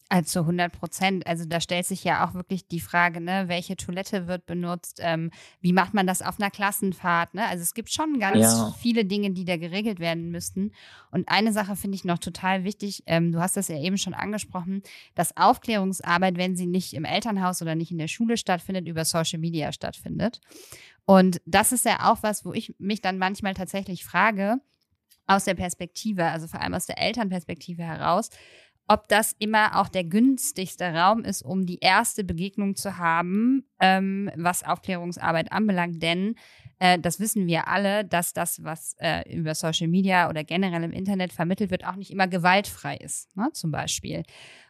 Also 100 Prozent. Also da stellt sich ja auch wirklich die Frage, ne, welche Toilette wird benutzt, ähm, wie macht man das auf einer Klassenfahrt, ne? Also es gibt schon ganz Ja. viele Dinge, die da geregelt werden müssten. Und eine Sache finde ich noch total wichtig, ähm, du hast das ja eben schon angesprochen, dass Aufklärungsarbeit, wenn sie nicht im Elternhaus oder nicht in der Schule stattfindet, über Social Media stattfindet. Und das ist ja auch was, wo ich mich dann manchmal tatsächlich frage, aus der Perspektive, also vor allem aus der Elternperspektive heraus, ob das immer auch der günstigste Raum ist, um die erste Begegnung zu haben, ähm, was Aufklärungsarbeit anbelangt. Denn äh, das wissen wir alle, dass das, was äh, über Social Media oder generell im Internet vermittelt wird, auch nicht immer gewaltfrei ist, ne, zum Beispiel.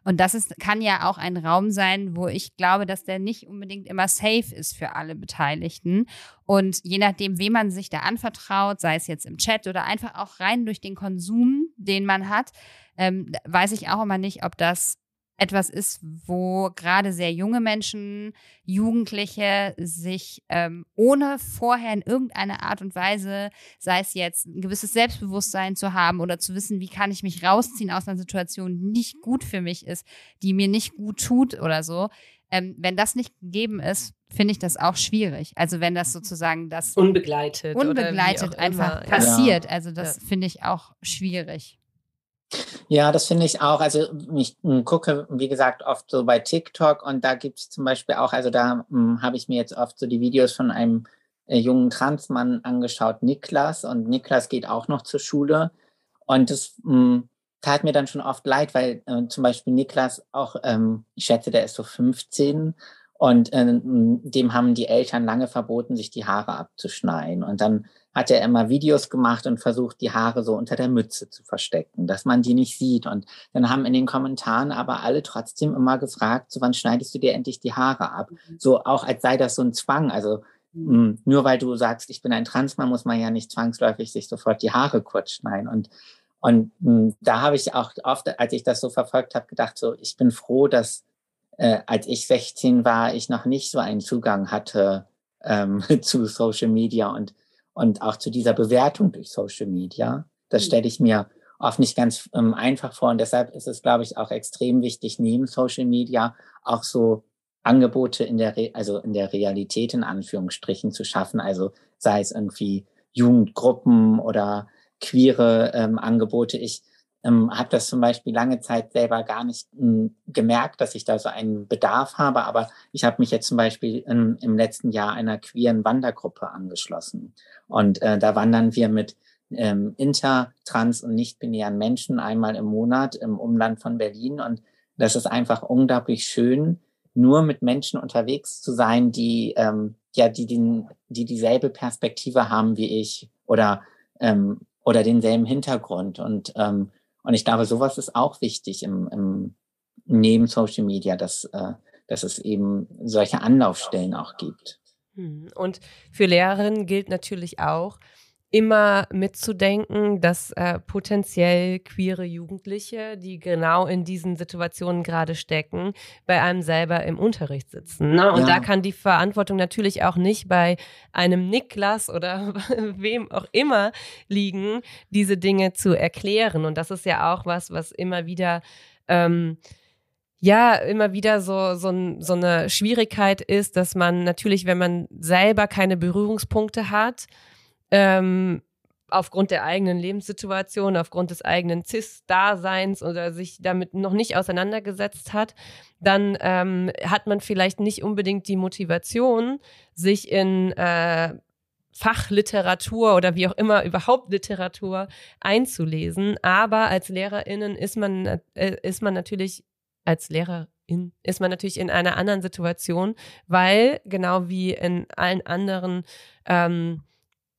Und das ist, kann ja auch ein Raum sein, wo ich glaube, dass der nicht unbedingt immer safe ist für alle Beteiligten. Und je nachdem, wem man sich da anvertraut, sei es jetzt im Chat oder einfach auch rein durch den Konsum, den man hat, ähm, weiß ich auch immer nicht, ob das etwas ist, wo gerade sehr junge Menschen, Jugendliche sich ähm, ohne vorher in irgendeiner Art und Weise, sei es jetzt ein gewisses Selbstbewusstsein zu haben oder zu wissen, wie kann ich mich rausziehen aus einer Situation, die nicht gut für mich ist, die mir nicht gut tut oder so. Ähm, wenn das nicht gegeben ist, finde ich das auch schwierig. Also wenn das sozusagen das unbegleitet, unbegleitet einfach immer. passiert, also das ja. finde ich auch schwierig. Ja, das finde ich auch. Also ich hm, gucke, wie gesagt, oft so bei TikTok und da gibt es zum Beispiel auch, also da hm, habe ich mir jetzt oft so die Videos von einem äh, jungen Transmann angeschaut, Niklas. Und Niklas geht auch noch zur Schule. Und das mh, hm, tat mir dann schon oft leid, weil äh, zum Beispiel Niklas auch, ähm, ich schätze, der ist so 15 und äh, dem haben die Eltern lange verboten, sich die Haare abzuschneiden. Und dann hat er immer Videos gemacht und versucht, die Haare so unter der Mütze zu verstecken, dass man die nicht sieht. Und dann haben in den Kommentaren aber alle trotzdem immer gefragt, so wann schneidest du dir endlich die Haare ab? Mhm. So auch als sei das so ein Zwang. Also mh, hm, nur weil du sagst, ich bin ein Transmann, muss man ja nicht zwangsläufig sich sofort die Haare kurz schneiden. Und und mh, hm, da habe ich auch oft, als ich das so verfolgt habe, gedacht, so ich bin froh, dass äh, als ich 16 war, ich noch nicht so einen Zugang hatte ähm, zu Social Media und und auch zu dieser Bewertung durch Social Media. Das mhm. stelle ich mir oft nicht ganz ähm, einfach vor. Und deshalb ist es, glaube ich, auch extrem wichtig, neben Social Media auch so Angebote in der, Re also in der Realität in Anführungsstrichen zu schaffen. Also sei es irgendwie Jugendgruppen oder queere ähm, Angebote. Ich ähm, habe das zum Beispiel lange Zeit selber gar nicht ähm, gemerkt, dass ich da so einen Bedarf habe, aber ich habe mich jetzt zum Beispiel im, im letzten Jahr einer queeren Wandergruppe angeschlossen. Und äh, da wandern wir mit ähm, inter, trans und nicht-binären Menschen einmal im Monat im Umland von Berlin. Und das ist einfach unglaublich schön, nur mit Menschen unterwegs zu sein, die ähm, ja, die, den, die dieselbe Perspektive haben wie ich oder ähm, oder denselben Hintergrund. Und ähm, und ich glaube, sowas ist auch wichtig im, im neben Social Media, dass, äh, dass es eben solche Anlaufstellen auch gibt. Hm. Und für Lehrerinnen gilt natürlich auch, immer mitzudenken, dass äh, potenziell queere Jugendliche, die genau in diesen Situationen gerade stecken, bei einem selber im Unterricht sitzen. Ne? Und ja. da kann die Verantwortung natürlich auch nicht bei einem Niklas oder wem auch immer liegen, diese Dinge zu erklären. Und das ist ja auch was, was immer wieder ähm, ja immer wieder so, so, so eine Schwierigkeit ist, dass man natürlich, wenn man selber keine Berührungspunkte hat, ähm, aufgrund der eigenen Lebenssituation, aufgrund des eigenen CIS-Daseins oder sich damit noch nicht auseinandergesetzt hat, dann ähm, hat man vielleicht nicht unbedingt die Motivation, sich in äh, Fachliteratur oder wie auch immer überhaupt Literatur einzulesen. Aber als LehrerInnen ist man, äh, ist man natürlich als Lehrerin ist man natürlich in einer anderen Situation, weil genau wie in allen anderen ähm,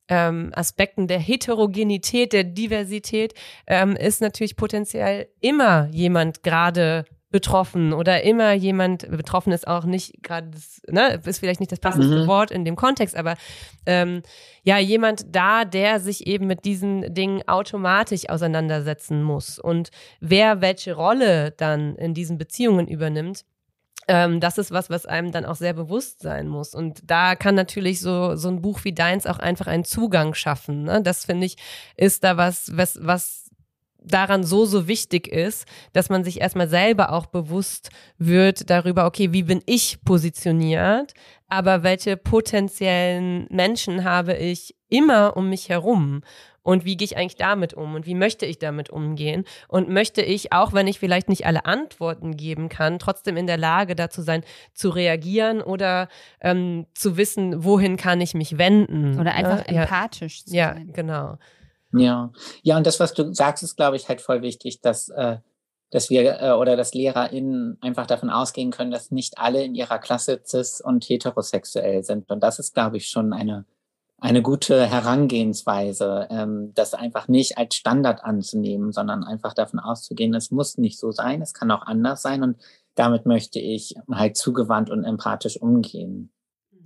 ähm, Aspekten der Heterogenität, der Diversität, ähm, ist natürlich potenziell immer jemand gerade betroffen oder immer jemand betroffen ist auch nicht gerade ne ist vielleicht nicht das passende mhm. Wort in dem Kontext aber ähm, ja jemand da der sich eben mit diesen Dingen automatisch auseinandersetzen muss und wer welche Rolle dann in diesen Beziehungen übernimmt ähm, das ist was, was einem dann auch sehr bewusst sein muss. Und da kann natürlich so, so ein Buch wie deins auch einfach einen Zugang schaffen. Ne? Das finde ich, ist da was, was, was daran so, so wichtig ist, dass man sich erstmal selber auch bewusst wird darüber, okay, wie bin ich positioniert, aber welche potenziellen Menschen habe ich immer um mich herum und wie gehe ich eigentlich damit um und wie möchte ich damit umgehen und möchte ich, auch wenn ich vielleicht nicht alle Antworten geben kann, trotzdem in der Lage dazu sein, zu reagieren oder ähm, zu wissen, wohin kann ich mich wenden. Oder ne? einfach ja. empathisch zu ja, sein. Ja, genau. Ja, ja, und das, was du sagst, ist, glaube ich, halt voll wichtig, dass, äh, dass wir äh, oder dass LehrerInnen einfach davon ausgehen können, dass nicht alle in ihrer Klasse cis und heterosexuell sind. Und das ist, glaube ich, schon eine eine gute Herangehensweise, ähm, das einfach nicht als Standard anzunehmen, sondern einfach davon auszugehen, es muss nicht so sein, es kann auch anders sein und damit möchte ich halt zugewandt und empathisch umgehen.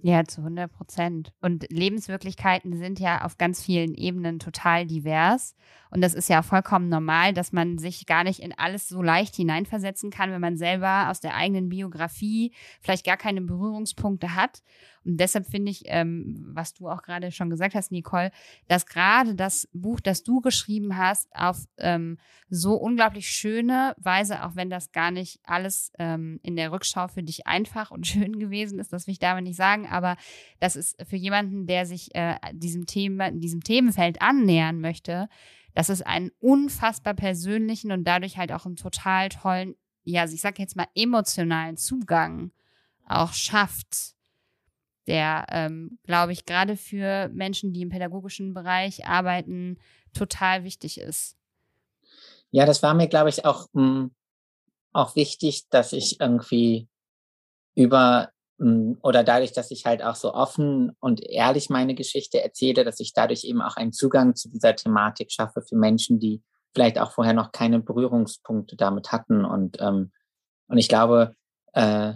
Ja, zu 100 Prozent. Und Lebenswirklichkeiten sind ja auf ganz vielen Ebenen total divers. Und das ist ja vollkommen normal, dass man sich gar nicht in alles so leicht hineinversetzen kann, wenn man selber aus der eigenen Biografie vielleicht gar keine Berührungspunkte hat. Und deshalb finde ich, ähm, was du auch gerade schon gesagt hast, Nicole, dass gerade das Buch, das du geschrieben hast, auf ähm, so unglaublich schöne Weise, auch wenn das gar nicht alles ähm, in der Rückschau für dich einfach und schön gewesen ist, das will ich damit nicht sagen, aber das ist für jemanden, der sich äh, diesem Thema, diesem Themenfeld annähern möchte, dass es einen unfassbar persönlichen und dadurch halt auch einen total tollen, ja, ich sag jetzt mal emotionalen Zugang auch schafft, der, ähm, glaube ich, gerade für Menschen, die im pädagogischen Bereich arbeiten, total wichtig ist. Ja, das war mir, glaube ich, auch, mh, hm, auch wichtig, dass ich irgendwie über hm, oder dadurch, dass ich halt auch so offen und ehrlich meine Geschichte erzähle, dass ich dadurch eben auch einen Zugang zu dieser Thematik schaffe für Menschen, die vielleicht auch vorher noch keine Berührungspunkte damit hatten. Und, ähm, und ich glaube, äh,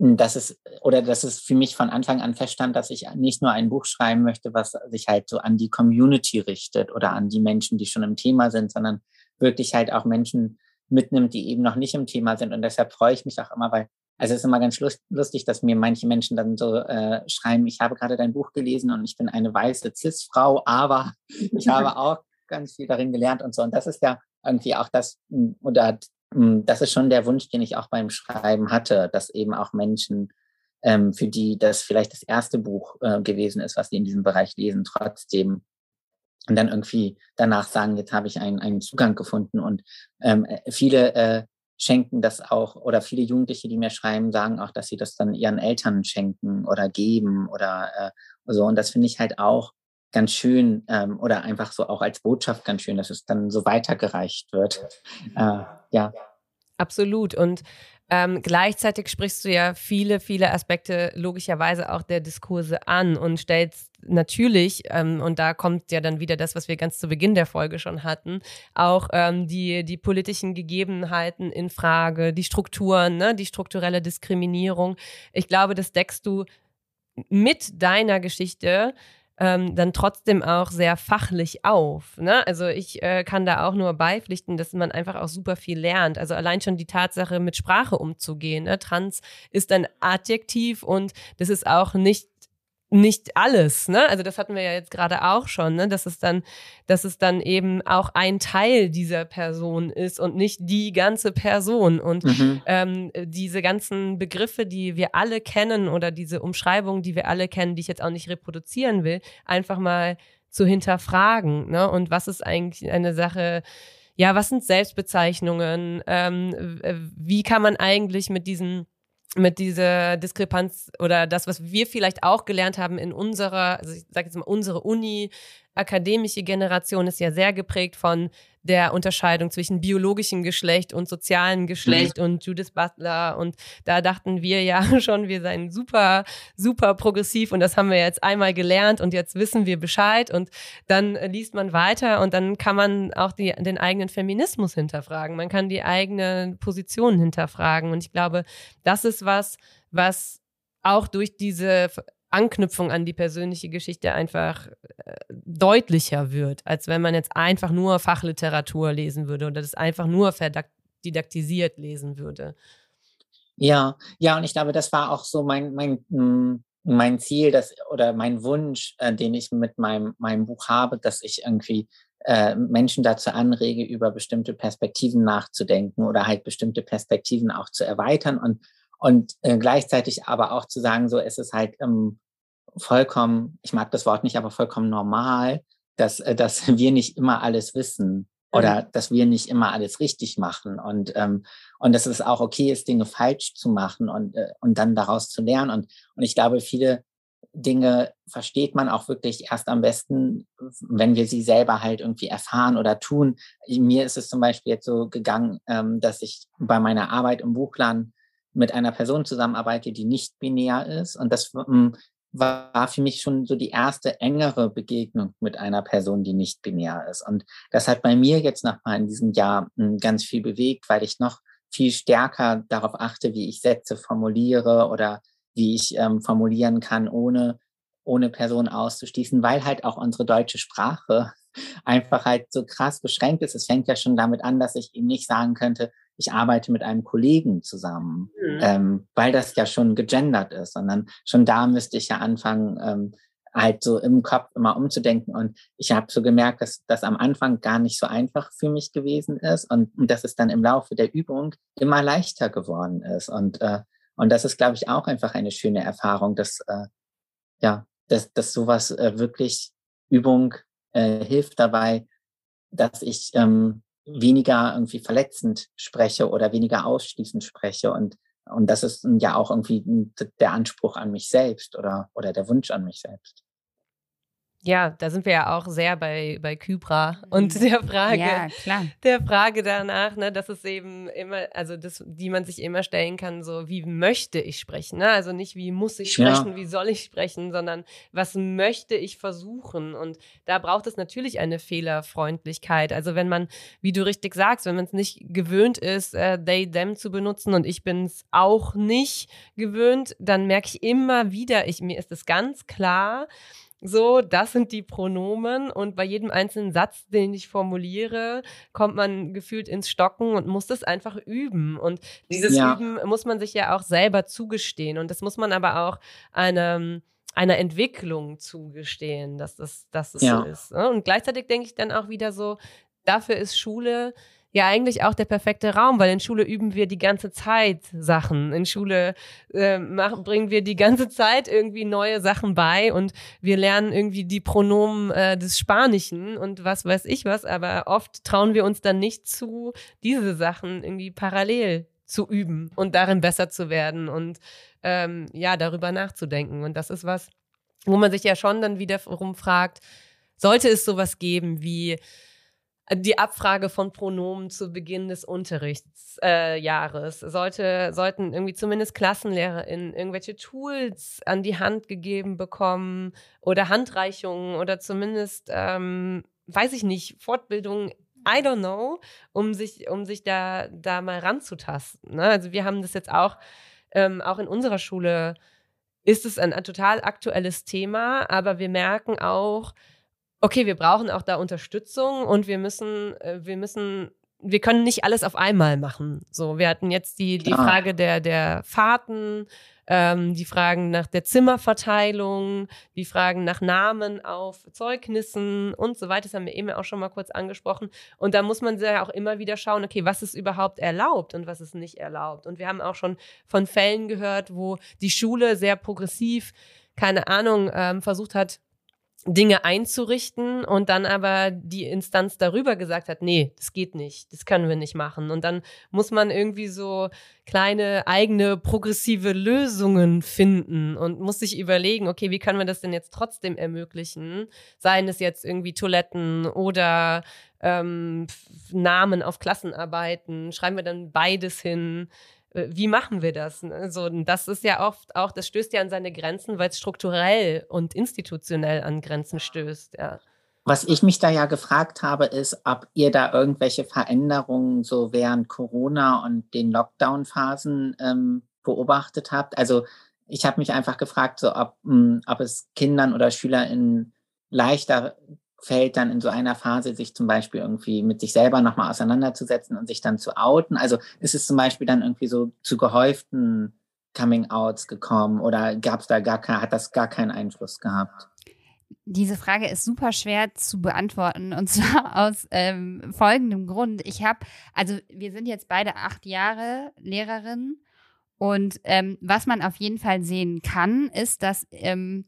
dass es oder dass es für mich von Anfang an feststand, dass ich nicht nur ein Buch schreiben möchte, was sich halt so an die Community richtet oder an die Menschen, die schon im Thema sind, sondern wirklich halt auch Menschen mitnimmt, die eben noch nicht im Thema sind. Und deshalb freue ich mich auch immer, weil also es ist immer ganz lustig, dass mir manche Menschen dann so äh, schreiben, ich habe gerade dein Buch gelesen und ich bin eine weiße Cis-Frau, aber ich habe auch ganz viel darin gelernt und so. Und das ist ja irgendwie auch das, oder das ist schon der Wunsch, den ich auch beim Schreiben hatte, dass eben auch Menschen, ähm, für die das vielleicht das erste Buch äh, gewesen ist, was sie in diesem Bereich lesen, trotzdem und dann irgendwie danach sagen, jetzt habe ich einen, einen Zugang gefunden. Und ähm, äh, viele äh, schenken das auch oder viele Jugendliche, die mir schreiben, sagen auch, dass sie das dann ihren Eltern schenken oder geben oder äh, so. Und das finde ich halt auch ganz schön ähm, oder einfach so auch als Botschaft ganz schön, dass es dann so weitergereicht wird. Äh, ja. Absolut. Und ähm, gleichzeitig sprichst du ja viele, viele Aspekte logischerweise auch der Diskurse an und stellst natürlich, ähm, und da kommt ja dann wieder das, was wir ganz zu Beginn der Folge schon hatten, auch ähm, die, die politischen Gegebenheiten in Frage, die Strukturen, ne, die strukturelle Diskriminierung. Ich glaube, das deckst du mit deiner Geschichte ähm, dann trotzdem auch sehr fachlich auf. Ne? Also ich äh, kann da auch nur beipflichten, dass man einfach auch super viel lernt. Also allein schon die Tatsache, mit Sprache umzugehen. Ne? Trans ist ein Adjektiv und das ist auch nicht nicht alles, ne? Also das hatten wir ja jetzt gerade auch schon, ne? Dass es dann, dass es dann eben auch ein Teil dieser Person ist und nicht die ganze Person. Und mhm. ähm, diese ganzen Begriffe, die wir alle kennen oder diese Umschreibungen, die wir alle kennen, die ich jetzt auch nicht reproduzieren will, einfach mal zu hinterfragen. Ne? Und was ist eigentlich eine Sache, ja, was sind Selbstbezeichnungen? Ähm, wie kann man eigentlich mit diesen mit dieser Diskrepanz oder das, was wir vielleicht auch gelernt haben in unserer, also ich sage jetzt mal unsere Uni, akademische Generation ist ja sehr geprägt von der Unterscheidung zwischen biologischem Geschlecht und sozialem Geschlecht mhm. und Judith Butler. Und da dachten wir ja schon, wir seien super, super progressiv und das haben wir jetzt einmal gelernt und jetzt wissen wir Bescheid und dann liest man weiter und dann kann man auch die, den eigenen Feminismus hinterfragen. Man kann die eigenen Positionen hinterfragen. Und ich glaube, das ist was, was auch durch diese Anknüpfung an die persönliche Geschichte einfach äh, deutlicher wird, als wenn man jetzt einfach nur Fachliteratur lesen würde oder das einfach nur verdidaktisiert lesen würde. Ja, ja, und ich glaube, das war auch so mein, mein, hm, mein Ziel, dass, oder mein Wunsch, äh, den ich mit meinem, meinem Buch habe, dass ich irgendwie äh, Menschen dazu anrege, über bestimmte Perspektiven nachzudenken oder halt bestimmte Perspektiven auch zu erweitern und und äh, gleichzeitig aber auch zu sagen, so es ist halt ähm, vollkommen, ich mag das Wort nicht, aber vollkommen normal, dass, äh, dass wir nicht immer alles wissen oder mhm. dass wir nicht immer alles richtig machen und ähm, und dass es auch okay ist, Dinge falsch zu machen und äh, und dann daraus zu lernen und und ich glaube, viele Dinge versteht man auch wirklich erst am besten, wenn wir sie selber halt irgendwie erfahren oder tun. Mir ist es zum Beispiel jetzt so gegangen, ähm, dass ich bei meiner Arbeit im Buchladen mit einer Person zusammenarbeite, die nicht binär ist. Und das, ähm, war für mich schon so die erste engere Begegnung mit einer Person, die nicht binär ist. Und das hat bei mir jetzt nochmal in diesem Jahr hm, ganz viel bewegt, weil ich noch viel stärker darauf achte, wie ich Sätze formuliere oder wie ich ähm, formulieren kann, ohne, ohne Person auszuschließen, weil halt auch unsere deutsche Sprache einfach halt so krass beschränkt ist. Es fängt ja schon damit an, dass ich ihm nicht sagen könnte, ich arbeite mit einem Kollegen zusammen, mhm. ähm, weil das ja schon gegendert ist, sondern schon da müsste ich ja anfangen, ähm, halt so im Kopf immer umzudenken. Und ich habe so gemerkt, dass das am Anfang gar nicht so einfach für mich gewesen ist und, und dass es dann im Laufe der Übung immer leichter geworden ist. Und, äh, und das ist, glaube ich, auch einfach eine schöne Erfahrung, dass, äh, ja, dass, dass sowas äh, wirklich Übung äh, hilft dabei, dass ich ähm, weniger irgendwie verletzend spreche oder weniger ausschließend spreche. Und, und das ist ja auch irgendwie der Anspruch an mich selbst oder, oder der Wunsch an mich selbst. Ja, da sind wir ja auch sehr bei, bei Kybra und mhm. der Frage, ja, der Frage danach, ne, dass es eben immer, also das, die man sich immer stellen kann, so wie möchte ich sprechen, ne? Also nicht wie muss ich sprechen, ja. wie soll ich sprechen, sondern was möchte ich versuchen? Und da braucht es natürlich eine Fehlerfreundlichkeit. Also wenn man, wie du richtig sagst, wenn man es nicht gewöhnt ist, äh, they, them zu benutzen und ich bin es auch nicht gewöhnt, dann merke ich immer wieder, ich, mir ist es ganz klar, so, das sind die Pronomen und bei jedem einzelnen Satz, den ich formuliere, kommt man gefühlt ins Stocken und muss das einfach üben. Und dieses ja. Üben muss man sich ja auch selber zugestehen und das muss man aber auch einem einer Entwicklung zugestehen, dass das, dass das ja. so ist. Ne? Und gleichzeitig denke ich dann auch wieder so, dafür ist Schule ja eigentlich auch der perfekte Raum, weil in Schule üben wir die ganze Zeit Sachen. In Schule äh, machen, bringen wir die ganze Zeit irgendwie neue Sachen bei und wir lernen irgendwie die Pronomen äh, des Spanischen und was weiß ich was, aber oft trauen wir uns dann nicht zu, diese Sachen irgendwie parallel zu üben und darin besser zu werden und ähm, ja, darüber nachzudenken. Und das ist was, wo man sich ja schon dann wiederum fragt, sollte es sowas geben wie die Abfrage von Pronomen zu Beginn des Unterrichtsjahres. Äh, Sollte, sollten irgendwie zumindest KlassenlehrerInnen irgendwelche Tools an die Hand gegeben bekommen oder Handreichungen oder zumindest, ähm, weiß ich nicht, Fortbildungen I don't know, um sich, um sich da, da mal ranzutasten. Ne? Also wir haben das jetzt auch, ähm, auch in unserer Schule ist es ein, ein total aktuelles Thema, aber wir merken auch, okay, wir brauchen auch da Unterstützung und wir müssen, äh, wir müssen, wir können nicht alles auf einmal machen. So, wir hatten jetzt die, die Frage der, der Fahrten, ähm, die Fragen nach der Zimmerverteilung, die Fragen nach Namen auf Zeugnissen und so weiter. Das haben wir eben auch schon mal kurz angesprochen. Und da muss man ja auch immer wieder schauen, okay, was ist überhaupt erlaubt und was ist nicht erlaubt. Und wir haben auch schon von Fällen gehört, wo die Schule sehr progressiv, keine Ahnung, ähm, versucht hat, Dinge einzurichten und dann aber die Instanz darüber gesagt hat, nee, das geht nicht, das können wir nicht machen. Und dann muss man irgendwie so kleine eigene progressive Lösungen finden und muss sich überlegen, okay, wie können wir das denn jetzt trotzdem ermöglichen? Seien es jetzt irgendwie Toiletten oder ähm, Namen auf Klassenarbeiten, schreiben wir dann beides hin? Äh, wie machen wir das? Also, das ist ja oft auch, das stößt ja an seine Grenzen, weil es strukturell und institutionell an Grenzen stößt, ja. Was ich mich da ja gefragt habe, ist, ob ihr da irgendwelche Veränderungen so während Corona und den Lockdown-Phasen ähm, beobachtet habt. Also ich habe mich einfach gefragt, so ob, mh, hm, ob es Kindern oder SchülerInnen leichter fällt, dann in so einer Phase sich zum Beispiel irgendwie mit sich selber nochmal auseinanderzusetzen und sich dann zu outen? Also ist es zum Beispiel dann irgendwie so zu gehäuften Coming-outs gekommen oder gab es da gar kein, hat das gar keinen Einfluss gehabt? Diese Frage ist super schwer zu beantworten und zwar aus ähm, folgendem Grund. Ich habe, also wir sind jetzt beide acht Jahre Lehrerin und ähm, was man auf jeden Fall sehen kann, ist, dass ähm,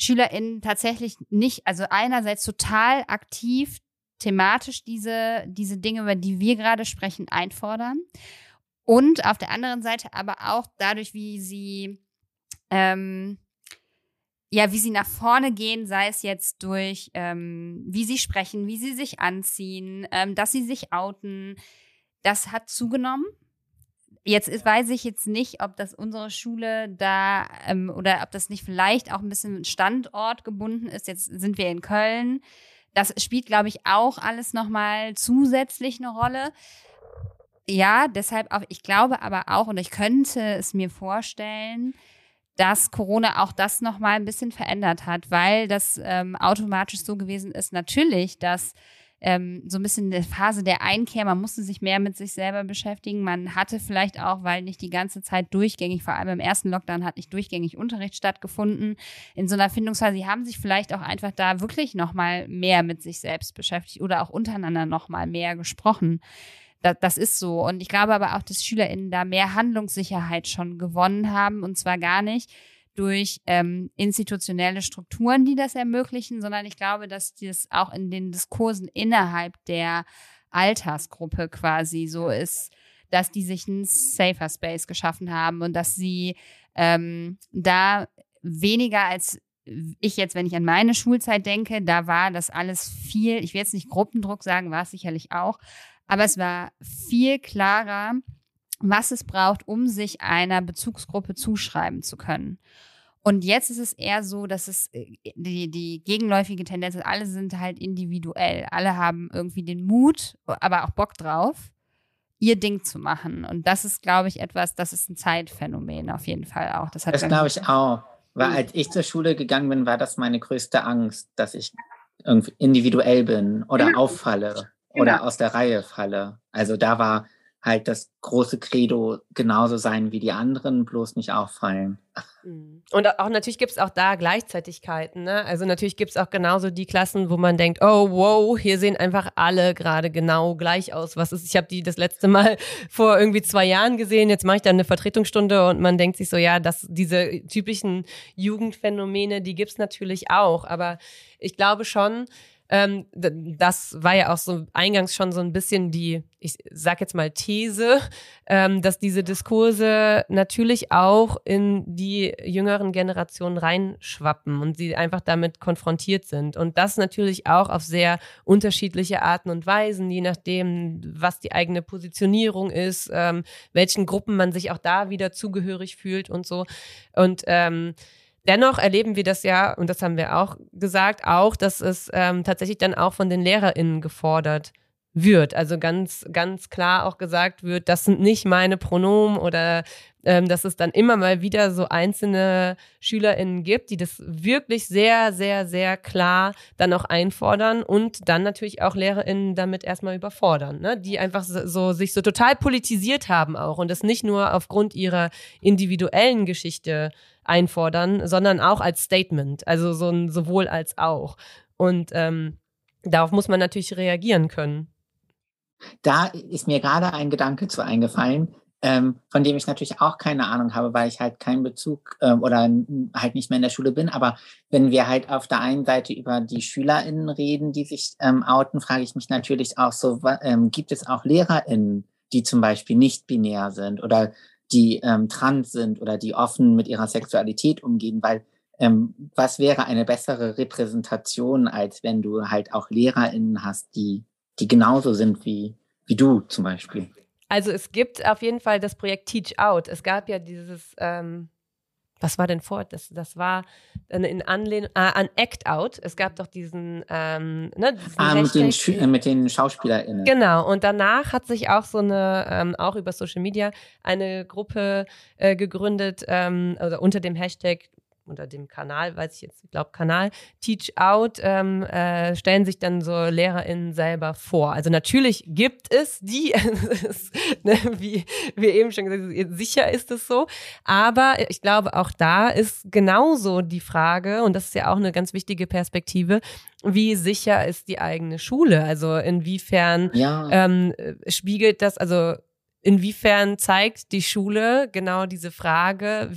SchülerInnen tatsächlich nicht, also einerseits total aktiv thematisch diese, diese Dinge, über die wir gerade sprechen, einfordern. Und auf der anderen Seite aber auch dadurch, wie sie, ähm, ja, wie sie nach vorne gehen, sei es jetzt durch, ähm, wie sie sprechen, wie sie sich anziehen, ähm, dass sie sich outen, das hat zugenommen jetzt ist, weiß ich jetzt nicht, ob das unsere Schule da ähm, oder ob das nicht vielleicht auch ein bisschen Standort gebunden ist. Jetzt sind wir in Köln. Das spielt, glaube ich, auch alles nochmal zusätzlich eine Rolle. Ja, deshalb auch, ich glaube aber auch, und ich könnte es mir vorstellen, dass Corona auch das nochmal ein bisschen verändert hat, weil das ähm, automatisch so gewesen ist, natürlich, dass ähm, so ein bisschen eine Phase der Einkehr, man musste sich mehr mit sich selber beschäftigen. Man hatte vielleicht auch, weil nicht die ganze Zeit durchgängig, vor allem im ersten Lockdown hat nicht durchgängig Unterricht stattgefunden. In so einer Findungsphase, sie haben sich vielleicht auch einfach da wirklich nochmal mehr mit sich selbst beschäftigt oder auch untereinander nochmal mehr gesprochen. Das, das ist so. Und ich glaube aber auch, dass SchülerInnen da mehr Handlungssicherheit schon gewonnen haben. Und zwar gar nicht durch ähm, institutionelle Strukturen, die das ermöglichen, sondern ich glaube, dass das auch in den Diskursen innerhalb der Altersgruppe quasi so ist, dass die sich einen Safer Space geschaffen haben und dass sie ähm, da weniger als ich jetzt, wenn ich an meine Schulzeit denke, da war das alles viel, ich will jetzt nicht Gruppendruck sagen, war es sicherlich auch, aber es war viel klarer, was es braucht, um sich einer Bezugsgruppe zuschreiben zu können. Und jetzt ist es eher so, dass es äh, die, die gegenläufige Tendenz ist, alle sind halt individuell. Alle haben irgendwie den Mut, aber auch Bock drauf, ihr Ding zu machen. Und das ist, glaube ich, etwas, das ist ein Zeitphänomen auf jeden Fall auch. Das, das glaube ich auch. Weil als ich zur Schule gegangen bin, war das meine größte Angst, dass ich irgendwie individuell bin oder genau. auffalle oder genau. aus der Reihe falle. Also da war halt das große Credo genauso sein wie die anderen, bloß nicht auffallen. Mhm. Und auch natürlich gibt es auch da Gleichzeitigkeiten. Ne? Also natürlich gibt es auch genauso die Klassen, wo man denkt, oh wow, hier sehen einfach alle gerade genau gleich aus. Was ist? Ich habe die das letzte Mal vor irgendwie zwei Jahren gesehen. Jetzt mache ich dann eine Vertretungsstunde und man denkt sich so, ja, dass diese typischen Jugendphänomene, die gibt es natürlich auch. Aber ich glaube schon, ähm, das war ja auch so eingangs schon so ein bisschen die, ich sag jetzt mal These, ähm, dass diese Diskurse natürlich auch in die jüngeren Generationen reinschwappen und sie einfach damit konfrontiert sind. Und das natürlich auch auf sehr unterschiedliche Arten und Weisen, je nachdem, was die eigene Positionierung ist, ähm, welchen Gruppen man sich auch da wieder zugehörig fühlt und so. Und ähm, Dennoch erleben wir das ja, und das haben wir auch gesagt, auch, dass es ähm, tatsächlich dann auch von den LehrerInnen gefordert wird. Also ganz, ganz klar auch gesagt wird, das sind nicht meine Pronomen oder ähm, dass es dann immer mal wieder so einzelne SchülerInnen gibt, die das wirklich sehr, sehr, sehr klar dann auch einfordern und dann natürlich auch LehrerInnen damit erstmal überfordern, ne? die einfach so, sich so total politisiert haben auch und das nicht nur aufgrund ihrer individuellen Geschichte einfordern, sondern auch als Statement, also so ein sowohl als auch. Und ähm, darauf muss man natürlich reagieren können. Da ist mir gerade ein Gedanke zu eingefallen, ähm, von dem ich natürlich auch keine Ahnung habe, weil ich halt keinen Bezug ähm, oder halt nicht mehr in der Schule bin. Aber wenn wir halt auf der einen Seite über die SchülerInnen reden, die sich ähm, outen, frage ich mich natürlich auch so, ähm, gibt es auch LehrerInnen, die zum Beispiel nicht binär sind oder die ähm, trans sind oder die offen mit ihrer Sexualität umgehen, weil ähm, was wäre eine bessere Repräsentation, als wenn du halt auch LehrerInnen hast, die, die genauso sind wie, wie du zum Beispiel? Also es gibt auf jeden Fall das Projekt Teach Out. Es gab ja dieses, ähm, was war denn vor? Das, das war in Anlehnung äh, an Act Out. Es gab doch diesen, ähm, ne, diesen ah, mit den, äh, mit den SchauspielerInnen. Genau. Und danach hat sich auch so eine, ähm, auch über Social Media, eine Gruppe äh, gegründet, ähm, oder unter dem Hashtag unter dem Kanal, weiß ich jetzt, ich glaube Kanal, Teach Out, ähm, äh, stellen sich dann so LehrerInnen selber vor. Also natürlich gibt es die, ne, wie wir eben schon gesagt haben, sicher ist es so, aber ich glaube auch da ist genauso die Frage, und das ist ja auch eine ganz wichtige Perspektive, wie sicher ist die eigene Schule? Also inwiefern ja. ähm, spiegelt das, also inwiefern zeigt die Schule genau diese Frage,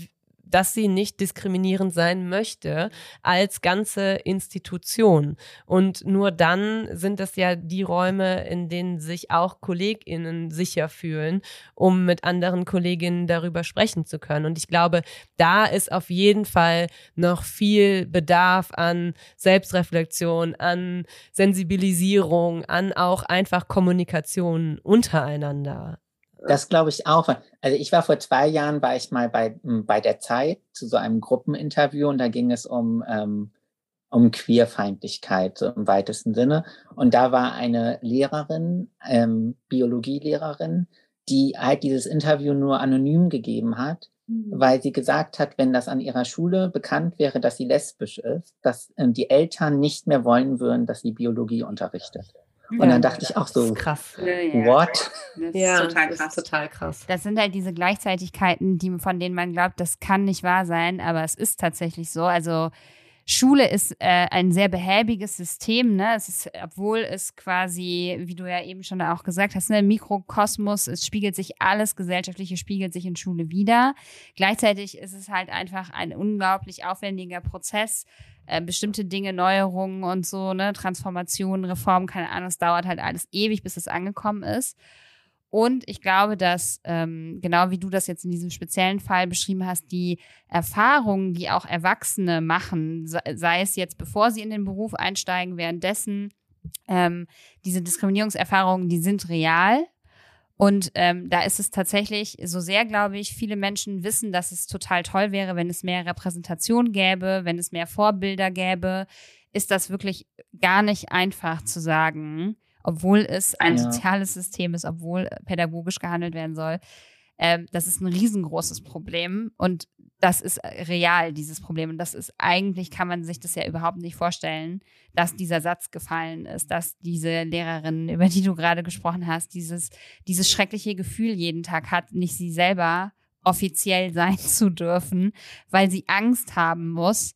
dass sie nicht diskriminierend sein möchte als ganze Institution. Und nur dann sind das ja die Räume, in denen sich auch KollegInnen sicher fühlen, um mit anderen Kolleginnen darüber sprechen zu können. Und ich glaube, da ist auf jeden Fall noch viel Bedarf an Selbstreflexion, an Sensibilisierung, an auch einfach Kommunikation untereinander. Das glaube ich auch. Also ich war vor zwei Jahren, war ich mal bei, bei der Zeit zu so einem Gruppeninterview und da ging es um, ähm, um Queerfeindlichkeit so im weitesten Sinne. Und da war eine Lehrerin, ähm, Biologielehrerin, die halt dieses Interview nur anonym gegeben hat, mhm. weil sie gesagt hat, wenn das an ihrer Schule bekannt wäre, dass sie lesbisch ist, dass äh, die Eltern nicht mehr wollen würden, dass sie Biologie unterrichtet. Und dann dachte ich auch so, krass. What? Das ja, total krass. Ist total krass. Das sind halt diese Gleichzeitigkeiten, die, von denen man glaubt, das kann nicht wahr sein, aber es ist tatsächlich so. Also Schule ist äh, ein sehr behäbiges System, ne? Es ist, obwohl es quasi, wie du ja eben schon auch gesagt hast, ne, Mikrokosmos, es spiegelt sich alles Gesellschaftliche spiegelt sich in Schule wieder. Gleichzeitig ist es halt einfach ein unglaublich aufwendiger Prozess, äh, bestimmte Dinge, Neuerungen und so, ne, Transformationen, Reformen, keine Ahnung, es dauert halt alles ewig, bis es angekommen ist. Und ich glaube, dass, ähm, genau wie du das jetzt in diesem speziellen Fall beschrieben hast, die Erfahrungen, die auch Erwachsene machen, sei es jetzt, bevor sie in den Beruf einsteigen, währenddessen, ähm, diese Diskriminierungserfahrungen, die sind real. Und ähm, da ist es tatsächlich so sehr, glaube ich, viele Menschen wissen, dass es total toll wäre, wenn es mehr Repräsentation gäbe, wenn es mehr Vorbilder gäbe, ist das wirklich gar nicht einfach zu sagen obwohl es ein ja. soziales System ist, obwohl pädagogisch gehandelt werden soll. Ähm, das ist ein riesengroßes Problem und das ist real, dieses Problem. Und das ist eigentlich, kann man sich das ja überhaupt nicht vorstellen, dass dieser Satz gefallen ist, dass diese Lehrerin, über die du gerade gesprochen hast, dieses, dieses schreckliche Gefühl jeden Tag hat, nicht sie selber offiziell sein zu dürfen, weil sie Angst haben muss,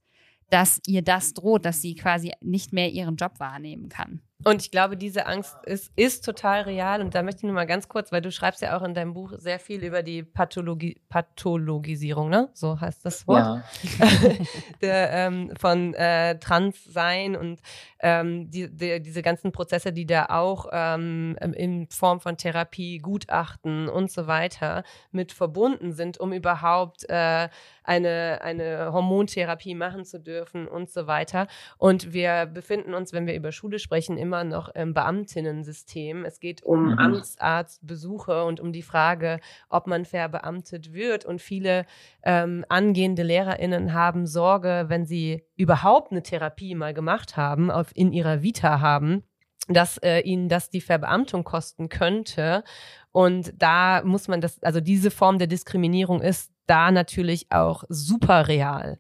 dass ihr das droht, dass sie quasi nicht mehr ihren Job wahrnehmen kann. Und ich glaube, diese Angst ist, ist total real. Und da möchte ich nur mal ganz kurz, weil du schreibst ja auch in deinem Buch sehr viel über die Pathologi Pathologisierung, ne? So heißt das Wort. Ja. Der, ähm, von äh, Transsein und ähm, die, die, diese ganzen Prozesse, die da auch ähm, in Form von Therapie, Gutachten und so weiter mit verbunden sind, um überhaupt äh, eine, eine Hormontherapie machen zu dürfen und so weiter. Und wir befinden uns, wenn wir über Schule sprechen, immer noch im Beamtinnensystem. Es geht um mhm. Amtsarztbesuche und um die Frage, ob man verbeamtet wird. Und viele ähm, angehende LehrerInnen haben Sorge, wenn sie überhaupt eine Therapie mal gemacht haben, auf, in ihrer Vita haben, dass äh, ihnen das die Verbeamtung kosten könnte. Und da muss man das, also diese Form der Diskriminierung ist da natürlich auch super real.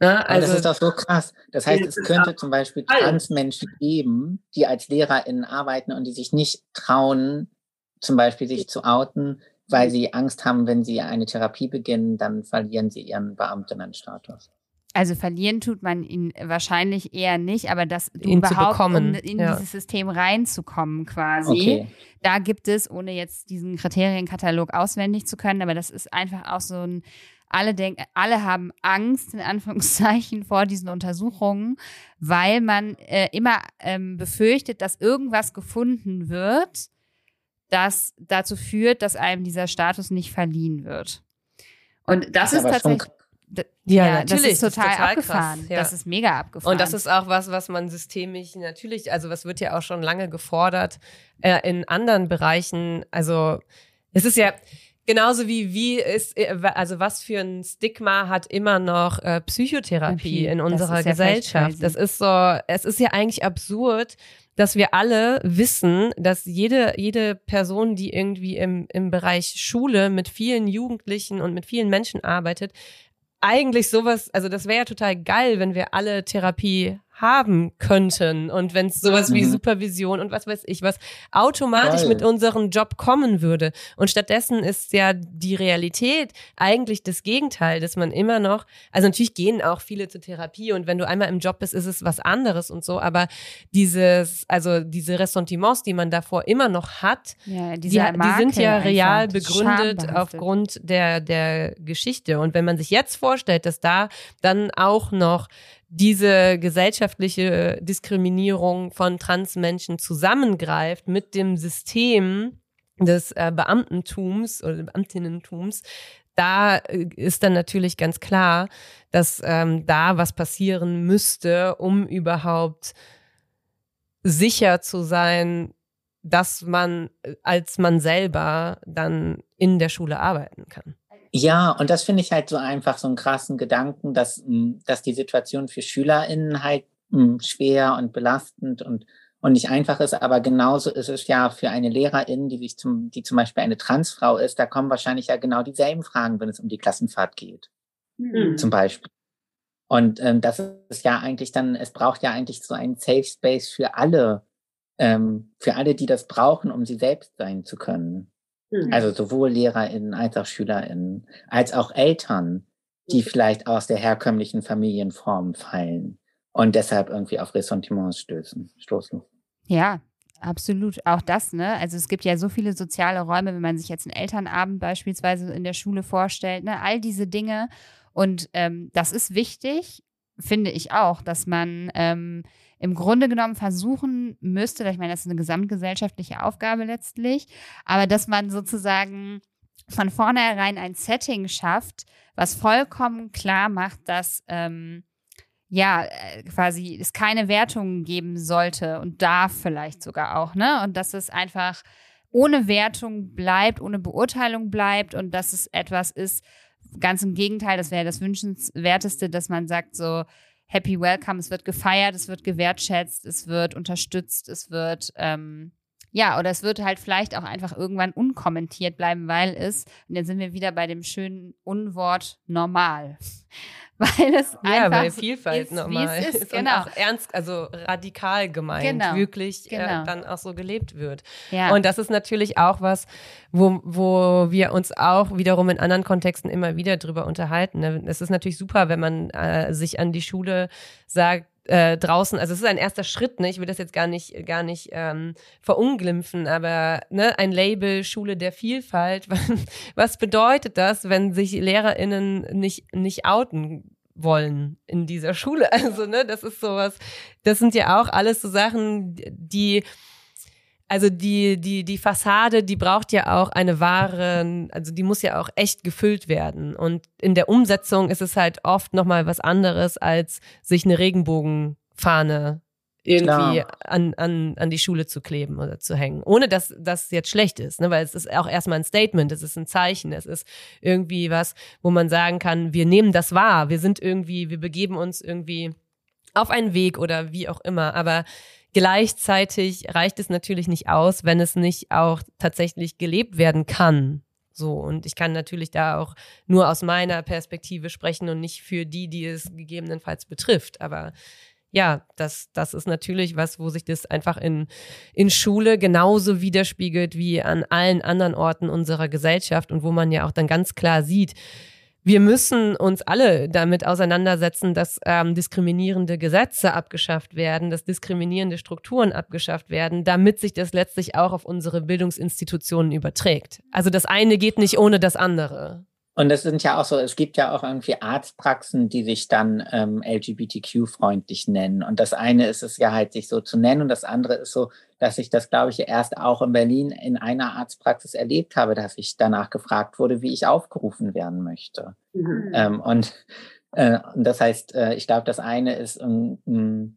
Ne? Also, das ist doch so krass. Das heißt, es könnte zum Beispiel Transmenschen geben, die als LehrerInnen arbeiten und die sich nicht trauen, zum Beispiel sich zu outen, weil sie Angst haben, wenn sie eine Therapie beginnen, dann verlieren sie ihren Beamtinnenstatus. Also verlieren tut man ihn wahrscheinlich eher nicht, aber das ihn überhaupt um in ja. dieses System reinzukommen quasi. Okay. Da gibt es, ohne jetzt diesen Kriterienkatalog auswendig zu können, aber das ist einfach auch so ein alle denken, alle haben Angst in Anführungszeichen vor diesen Untersuchungen, weil man äh, immer ähm, befürchtet, dass irgendwas gefunden wird, das dazu führt, dass einem dieser Status nicht verliehen wird. Und das, das ist tatsächlich ja, ja natürlich. Das ist total, das ist total abgefahren. Krass, ja. Das ist mega abgefahren. Und das ist auch was, was man systemisch natürlich, also was wird ja auch schon lange gefordert äh, in anderen Bereichen. Also es ist ja genauso wie wie ist äh, also was für ein Stigma hat immer noch äh, Psychotherapie in unserer ja Gesellschaft. Das ist so, es ist ja eigentlich absurd, dass wir alle wissen, dass jede, jede Person, die irgendwie im, im Bereich Schule mit vielen Jugendlichen und mit vielen Menschen arbeitet, eigentlich sowas, also das wäre ja total geil, wenn wir alle Therapie haben könnten und wenn es sowas mhm. wie Supervision und was weiß ich was automatisch Geil. mit unserem Job kommen würde. Und stattdessen ist ja die Realität eigentlich das Gegenteil, dass man immer noch, also natürlich gehen auch viele zur Therapie und wenn du einmal im Job bist, ist es was anderes und so, aber dieses, also diese Ressentiments, die man davor immer noch hat, ja, die, die, sind ja real begründet aufgrund der, der Geschichte. Und wenn man sich jetzt vorstellt, dass da dann auch noch diese gesellschaftliche Diskriminierung von Transmenschen zusammengreift mit dem System des äh, Beamtentums oder Beamtinnentums, da äh, ist dann natürlich ganz klar, dass ähm, da was passieren müsste, um überhaupt sicher zu sein, dass man als man selber dann in der Schule arbeiten kann. Ja, und das finde ich halt so einfach so einen krassen Gedanken, dass, hm, dass die Situation für SchülerInnen halt hm, schwer und belastend und, und nicht einfach ist, aber genauso ist es ja für eine Lehrerin, die sich zum, die zum Beispiel eine Transfrau ist, da kommen wahrscheinlich ja genau dieselben Fragen, wenn es um die Klassenfahrt geht. Mhm. Zum Beispiel. Und ähm, das ist ja eigentlich dann, es braucht ja eigentlich so einen Safe Space für alle, ähm, für alle, die das brauchen, um sie selbst sein zu können. Mhm. Also sowohl LehrerInnen als auch SchülerInnen, als auch Eltern, die mhm. vielleicht aus der herkömmlichen Familienform fallen und deshalb irgendwie auf Ressentiments stößen, stoßen. Ja, Absolut, auch das, ne? Also es gibt ja so viele soziale Räume, wenn man sich jetzt einen Elternabend beispielsweise in der Schule vorstellt, ne? All diese Dinge. Und ähm, das ist wichtig, finde ich auch, dass man ähm, im Grunde genommen versuchen müsste, ich meine, das ist eine gesamtgesellschaftliche Aufgabe letztlich, aber dass man sozusagen von vornherein ein Setting schafft, was vollkommen klar macht, dass ähm, ja äh, quasi es keine Wertungen geben sollte und darf vielleicht sogar auch, ne? Und dass es einfach ohne Wertung bleibt, ohne Beurteilung bleibt und dass es etwas ist, ganz im Gegenteil, das wäre das Wünschenswerteste, dass man sagt so, Happy Welcome, es wird gefeiert, es wird gewertschätzt, es wird unterstützt, es wird, ähm, ja, oder es wird halt vielleicht auch einfach irgendwann unkommentiert bleiben, weil es, und jetzt sind wir wieder bei dem schönen Unwort normal. weil es ja, einfach weil Vielfalt ist, normal ist, ist genau. und auch ernst, also radikal gemeint, genau. wirklich äh, genau. Äh, dann auch so gelebt wird. Ja. Und das ist natürlich auch was, wo, wo wir uns auch wiederum in anderen Kontexten immer wieder drüber unterhalten. Ne? Es ist natürlich super, wenn man äh, sich an die Schule sagt, äh, draußen, also es ist ein erster Schritt, ne? ich will das jetzt gar nicht, gar nicht ähm, verunglimpfen, aber ne, ein Label Schule der Vielfalt, was bedeutet das, wenn sich LehrerInnen nicht, nicht outen wollen in dieser Schule? Also, ne, das ist sowas, das sind ja auch alles so Sachen, die also die, die, die Fassade, die braucht ja auch eine wahre, also die muss ja auch echt gefüllt werden. Und in der Umsetzung ist es halt oft nochmal was anderes, als sich eine Regenbogenfahne irgendwie an, an, an die Schule zu kleben oder zu hängen. Ohne dass das jetzt schlecht ist, ne? weil es ist auch erstmal ein Statement, es ist ein Zeichen, es ist irgendwie was, wo man sagen kann, wir nehmen das wahr, wir sind irgendwie, wir begeben uns irgendwie auf einen Weg oder wie auch immer. Aber Gleichzeitig reicht es natürlich nicht aus, wenn es nicht auch tatsächlich gelebt werden kann. So, und ich kann natürlich da auch nur aus meiner Perspektive sprechen und nicht für die, die es gegebenenfalls betrifft. Aber ja, das, das ist natürlich was, wo sich das einfach in, in Schule genauso widerspiegelt wie an allen anderen Orten unserer Gesellschaft und wo man ja auch dann ganz klar sieht, wir müssen uns alle damit auseinandersetzen, dass ähm, diskriminierende Gesetze abgeschafft werden, dass diskriminierende Strukturen abgeschafft werden, damit sich das letztlich auch auf unsere Bildungsinstitutionen überträgt. Also das eine geht nicht ohne das andere. Und es sind ja auch so, es gibt ja auch irgendwie Arztpraxen, die sich dann ähm, LGBTQ-freundlich nennen. Und das eine ist es ja halt, sich so zu nennen. Und das andere ist so, dass ich das, glaube ich, erst auch in Berlin in einer Arztpraxis erlebt habe, dass ich danach gefragt wurde, wie ich aufgerufen werden möchte. Mhm. Ähm, und, äh, und das heißt, äh, ich glaube, das eine ist, um, um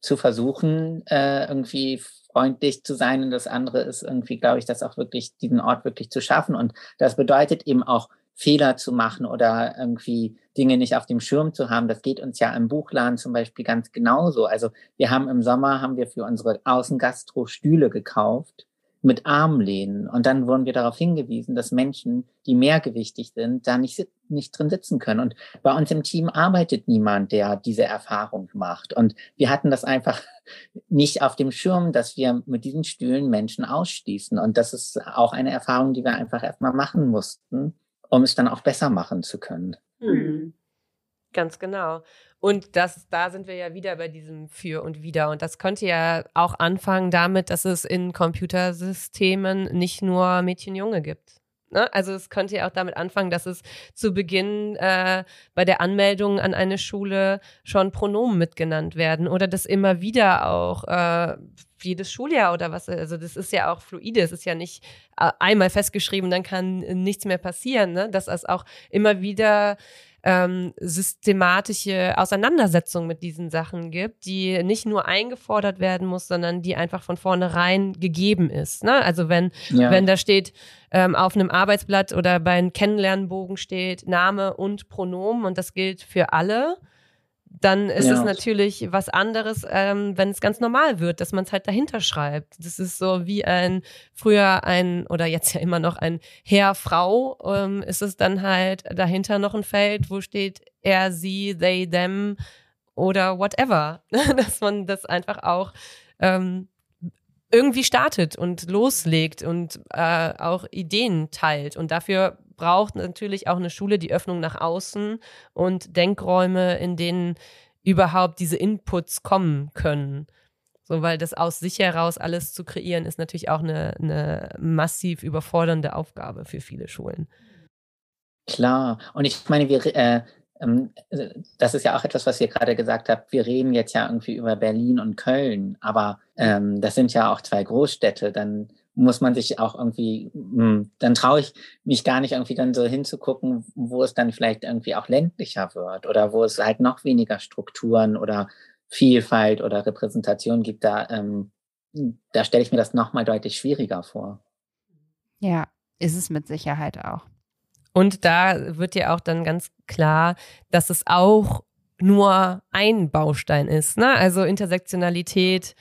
zu versuchen, äh, irgendwie freundlich zu sein. Und das andere ist irgendwie, glaube ich, das auch wirklich, diesen Ort wirklich zu schaffen. Und das bedeutet eben auch, Fehler zu machen oder irgendwie Dinge nicht auf dem Schirm zu haben. Das geht uns ja im Buchladen zum Beispiel ganz genauso. Also wir haben im Sommer, haben wir für unsere Außengastro Stühle gekauft mit Armlehnen. Und dann wurden wir darauf hingewiesen, dass Menschen, die mehrgewichtig sind, da nicht, nicht drin sitzen können. Und bei uns im Team arbeitet niemand, der diese Erfahrung macht. Und wir hatten das einfach nicht auf dem Schirm, dass wir mit diesen Stühlen Menschen ausschließen. Und das ist auch eine Erfahrung, die wir einfach erstmal machen mussten um es dann auch besser machen zu können. Mhm. Ganz genau. Und das, da sind wir ja wieder bei diesem Für und Wider. Und das könnte ja auch anfangen damit, dass es in Computersystemen nicht nur Mädchen-Junge gibt. Ne? Also es könnte ja auch damit anfangen, dass es zu Beginn äh, bei der Anmeldung an eine Schule schon Pronomen mitgenannt werden oder dass immer wieder auch äh, jedes Schuljahr oder was. Also das ist ja auch fluide. Es ist ja nicht äh, einmal festgeschrieben, dann kann nichts mehr passieren. Ne? Dass es auch immer wieder ähm, systematische Auseinandersetzung mit diesen Sachen gibt, die nicht nur eingefordert werden muss, sondern die einfach von vornherein gegeben ist. Ne? Also wenn, ja. wenn da steht, ähm, auf einem Arbeitsblatt oder bei einem Kennenlernbogen steht Name und Pronomen und das gilt für alle, dann ist ja. es natürlich was anderes, ähm, wenn es ganz normal wird, dass man es halt dahinter schreibt. Das ist so wie ein früher ein oder jetzt ja immer noch ein Herr, Frau, ähm, ist es dann halt dahinter noch ein Feld, wo steht er, sie, they, them oder whatever. dass man das einfach auch ähm, irgendwie startet und loslegt und äh, auch Ideen teilt. Und dafür braucht natürlich auch eine Schule die Öffnung nach außen und Denkräume, in denen überhaupt diese Inputs kommen können. So, weil das aus sich heraus alles zu kreieren, ist natürlich auch eine, eine massiv überfordernde Aufgabe für viele Schulen. Klar. Und ich meine, wir, äh, ähm, das ist ja auch etwas, was ihr gerade gesagt habt. Wir reden jetzt ja irgendwie über Berlin und Köln, aber ähm, das sind ja auch zwei Großstädte. Dann muss man sich auch irgendwie, hm, dann traue ich mich gar nicht irgendwie dann so hinzugucken, wo es dann vielleicht irgendwie auch ländlicher wird oder wo es halt noch weniger Strukturen oder Vielfalt oder Repräsentation gibt. Da, ähm, da stelle ich mir das nochmal deutlich schwieriger vor. Ja, ist es mit Sicherheit auch. Und da wird ja auch dann ganz klar, dass es auch nur ein Baustein ist. Ne? Also Intersektionalität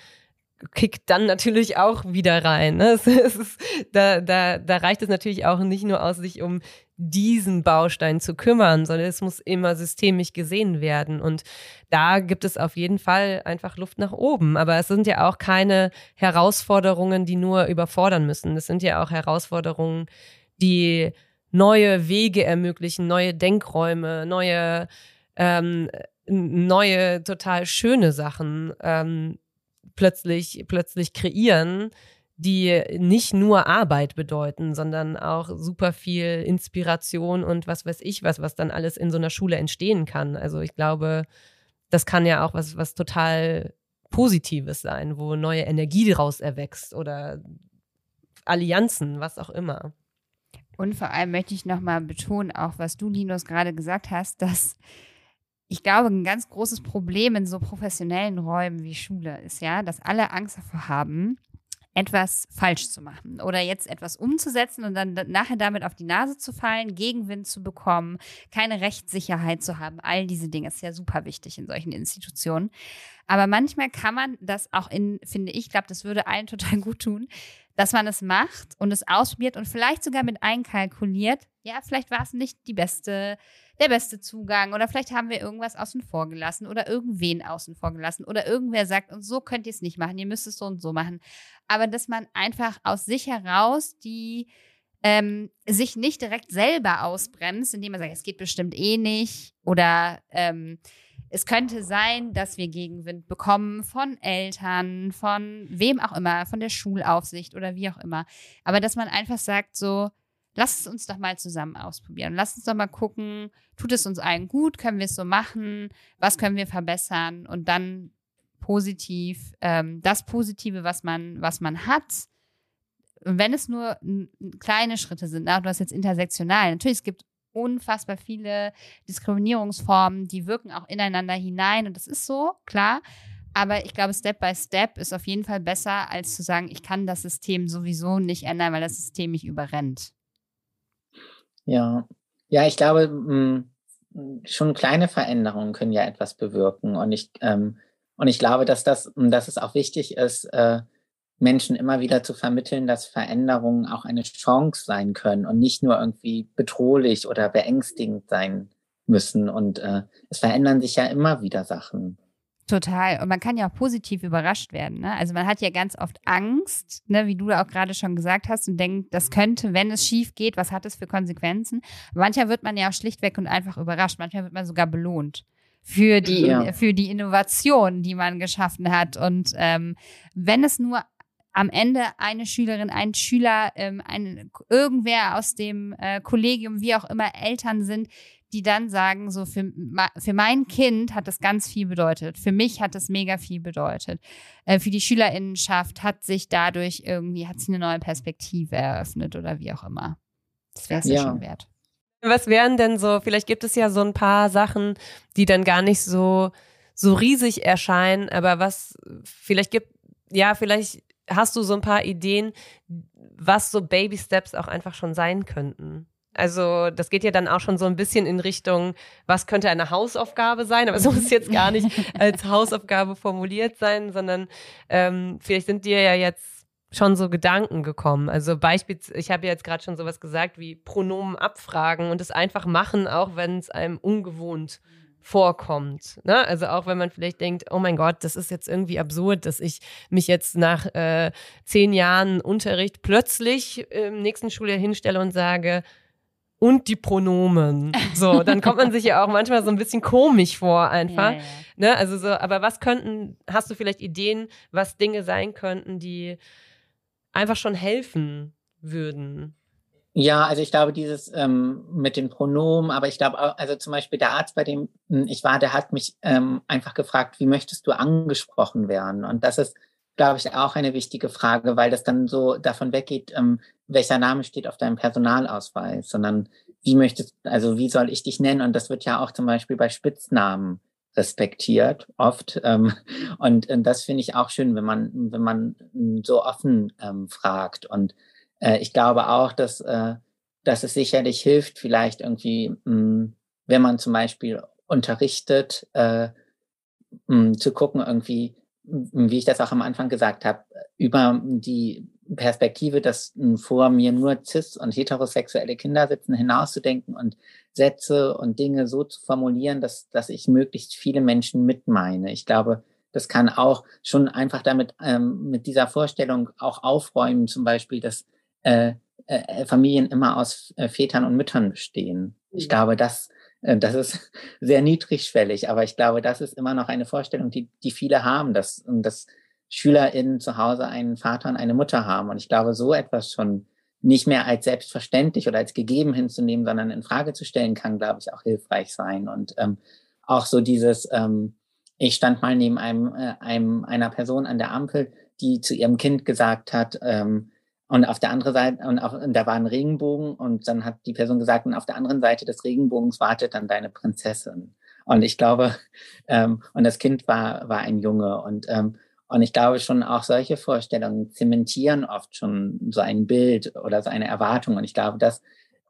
kickt dann natürlich auch wieder rein. Ne? Es, ist, da, da, da reicht es natürlich auch nicht nur aus, sich um diesen Baustein zu kümmern, sondern es muss immer systemisch gesehen werden. Und da gibt es auf jeden Fall einfach Luft nach oben. Aber es sind ja auch keine Herausforderungen, die nur überfordern müssen. Es sind ja auch Herausforderungen, die neue Wege ermöglichen, neue Denkräume, neue, ähm, neue, total schöne Sachen ähm, plötzlich, plötzlich kreieren, die nicht nur Arbeit bedeuten, sondern auch super viel Inspiration und was weiß ich was, was dann alles in so einer Schule entstehen kann. Also ich glaube, das kann ja auch was, was total Positives sein, wo neue Energie daraus erwächst oder Allianzen, was auch immer. Und vor allem möchte ich nochmal betonen, auch was du, Linus, gerade gesagt hast, dass ich glaube, ein ganz großes Problem in so professionellen Räumen wie Schule ist ja, dass alle Angst davor haben, etwas falsch zu machen oder jetzt etwas umzusetzen und dann nachher damit auf die Nase zu fallen, Gegenwind zu bekommen, keine Rechtssicherheit zu haben. All diese Dinge ist ja super wichtig in solchen Institutionen. Aber manchmal kann man das auch in, finde ich, glaube, das würde allen total gut tun, dass man es macht und es ausprobiert und vielleicht sogar mit einkalkuliert, ja, vielleicht war es nicht die beste, der beste Zugang oder vielleicht haben wir irgendwas außen vor gelassen oder irgendwen außen vor gelassen oder irgendwer sagt, und so könnt ihr es nicht machen, ihr müsst es so und so machen. Aber dass man einfach aus sich heraus die ähm, sich nicht direkt selber ausbremst, indem man sagt, es geht bestimmt eh nicht oder ähm, es könnte sein, dass wir Gegenwind bekommen von Eltern, von wem auch immer, von der Schulaufsicht oder wie auch immer. Aber dass man einfach sagt, so, lass es uns doch mal zusammen ausprobieren. Lass uns doch mal gucken, tut es uns allen gut, können wir es so machen, was können wir verbessern und dann positiv, ähm, das Positive, was man, was man hat, wenn es nur kleine Schritte sind, na, du hast jetzt intersektional, natürlich, es gibt unfassbar viele Diskriminierungsformen, die wirken auch ineinander hinein und das ist so, klar. Aber ich glaube, Step by Step ist auf jeden Fall besser, als zu sagen, ich kann das System sowieso nicht ändern, weil das System mich überrennt. Ja, ja, ich glaube, mh, hm, schon kleine Veränderungen können ja etwas bewirken. Und ich, ähm, und ich glaube, dass das, dass es auch wichtig ist, äh, Menschen immer wieder zu vermitteln, dass Veränderungen auch eine Chance sein können und nicht nur irgendwie bedrohlich oder beängstigend sein müssen. Und äh, es verändern sich ja immer wieder Sachen. Total. Und man kann ja auch positiv überrascht werden. Ne? Also man hat ja ganz oft Angst, ne, wie du auch gerade schon gesagt hast, und denkt, das könnte, wenn es schief geht, was hat es für Konsequenzen? Manchmal wird man ja auch schlichtweg und einfach überrascht. Manchmal wird man sogar belohnt für die, ja. für die Innovation, die man geschaffen hat. Und ähm, wenn es nur am Ende eine Schülerin, ein Schüler, ähm, ein, irgendwer aus dem äh, Kollegium, wie auch immer Eltern sind, die dann sagen, so für, für mein Kind hat das ganz viel bedeutet. Für mich hat das mega viel bedeutet. Äh, für die Schülerinnenschaft hat sich dadurch irgendwie, hat sich eine neue Perspektive eröffnet oder wie auch immer. Das wäre es ja. schon wert. Was wären denn so, vielleicht gibt es ja so ein paar Sachen, die dann gar nicht so, so riesig erscheinen, aber was vielleicht gibt, ja, vielleicht hast du so ein paar Ideen, was so Baby Steps auch einfach schon sein könnten? Also das geht ja dann auch schon so ein bisschen in Richtung, was könnte eine Hausaufgabe sein, aber so muss jetzt gar nicht als Hausaufgabe formuliert sein, sondern ähm, vielleicht sind dir ja jetzt schon so Gedanken gekommen. Also beispielsweise, ich habe ja jetzt gerade schon sowas gesagt wie Pronomen abfragen und es einfach machen, auch wenn es einem ungewohnt vorkommt. Ne? Also auch wenn man vielleicht denkt, oh mein Gott, das ist jetzt irgendwie absurd, dass ich mich jetzt nach äh, zehn Jahren Unterricht plötzlich im nächsten Schuljahr hinstelle und sage, und die Pronomen. So, dann kommt man sich ja auch manchmal so ein bisschen komisch vor einfach. Ja, ja. Ne? Also so, aber was könnten, hast du vielleicht Ideen, was Dinge sein könnten, die einfach schon helfen würden? Ja, also ich glaube, dieses ähm, mit den Pronomen, aber ich glaube auch, also zum Beispiel der Arzt, bei dem hm, ich war, der hat mich ähm, einfach gefragt, wie möchtest du angesprochen werden? Und das ist, glaube ich, auch eine wichtige Frage, weil das dann so davon weggeht, ähm, welcher Name steht auf deinem Personalausweis, sondern wie möchtest, also wie soll ich dich nennen? Und das wird ja auch zum Beispiel bei Spitznamen respektiert oft. Ähm, und, und das finde ich auch schön, wenn man, wenn man so offen ähm, fragt. Und äh, ich glaube auch, dass, äh, dass es sicherlich hilft, vielleicht irgendwie, mh, hm, wenn man zum Beispiel unterrichtet, äh, mh, hm, zu gucken, irgendwie, wie ich das auch am Anfang gesagt habe, über die Perspektive, dass vor mir nur cis- und heterosexuelle Kinder sitzen, hinauszudenken und Sätze und Dinge so zu formulieren, dass, dass ich möglichst viele Menschen mitmeine. Ich glaube, das kann auch schon einfach damit, ähm, mit dieser Vorstellung auch aufräumen, zum Beispiel, dass äh, äh, Familien immer aus äh, Vätern und Müttern bestehen. Ich mhm. glaube, das, das ist sehr niedrigschwellig, aber ich glaube, das ist immer noch eine Vorstellung, die, die viele haben, dass, dass SchülerInnen zu Hause einen Vater und eine Mutter haben. Und ich glaube, so etwas schon nicht mehr als selbstverständlich oder als gegeben hinzunehmen, sondern in Frage zu stellen, kann, glaube ich, auch hilfreich sein. Und ähm, auch so dieses, ähm, ich stand mal neben einem, äh, einem einer Person an der Ampel, die zu ihrem Kind gesagt hat, ähm, und auf der anderen Seite, und, auf, und da war ein Regenbogen und dann hat die Person gesagt, und auf der anderen Seite des Regenbogens wartet dann deine Prinzessin. Und ich glaube, ähm, und das Kind war, war ein Junge. Und, ähm, und ich glaube schon auch solche Vorstellungen zementieren oft schon so ein Bild oder so eine Erwartung. Und ich glaube, das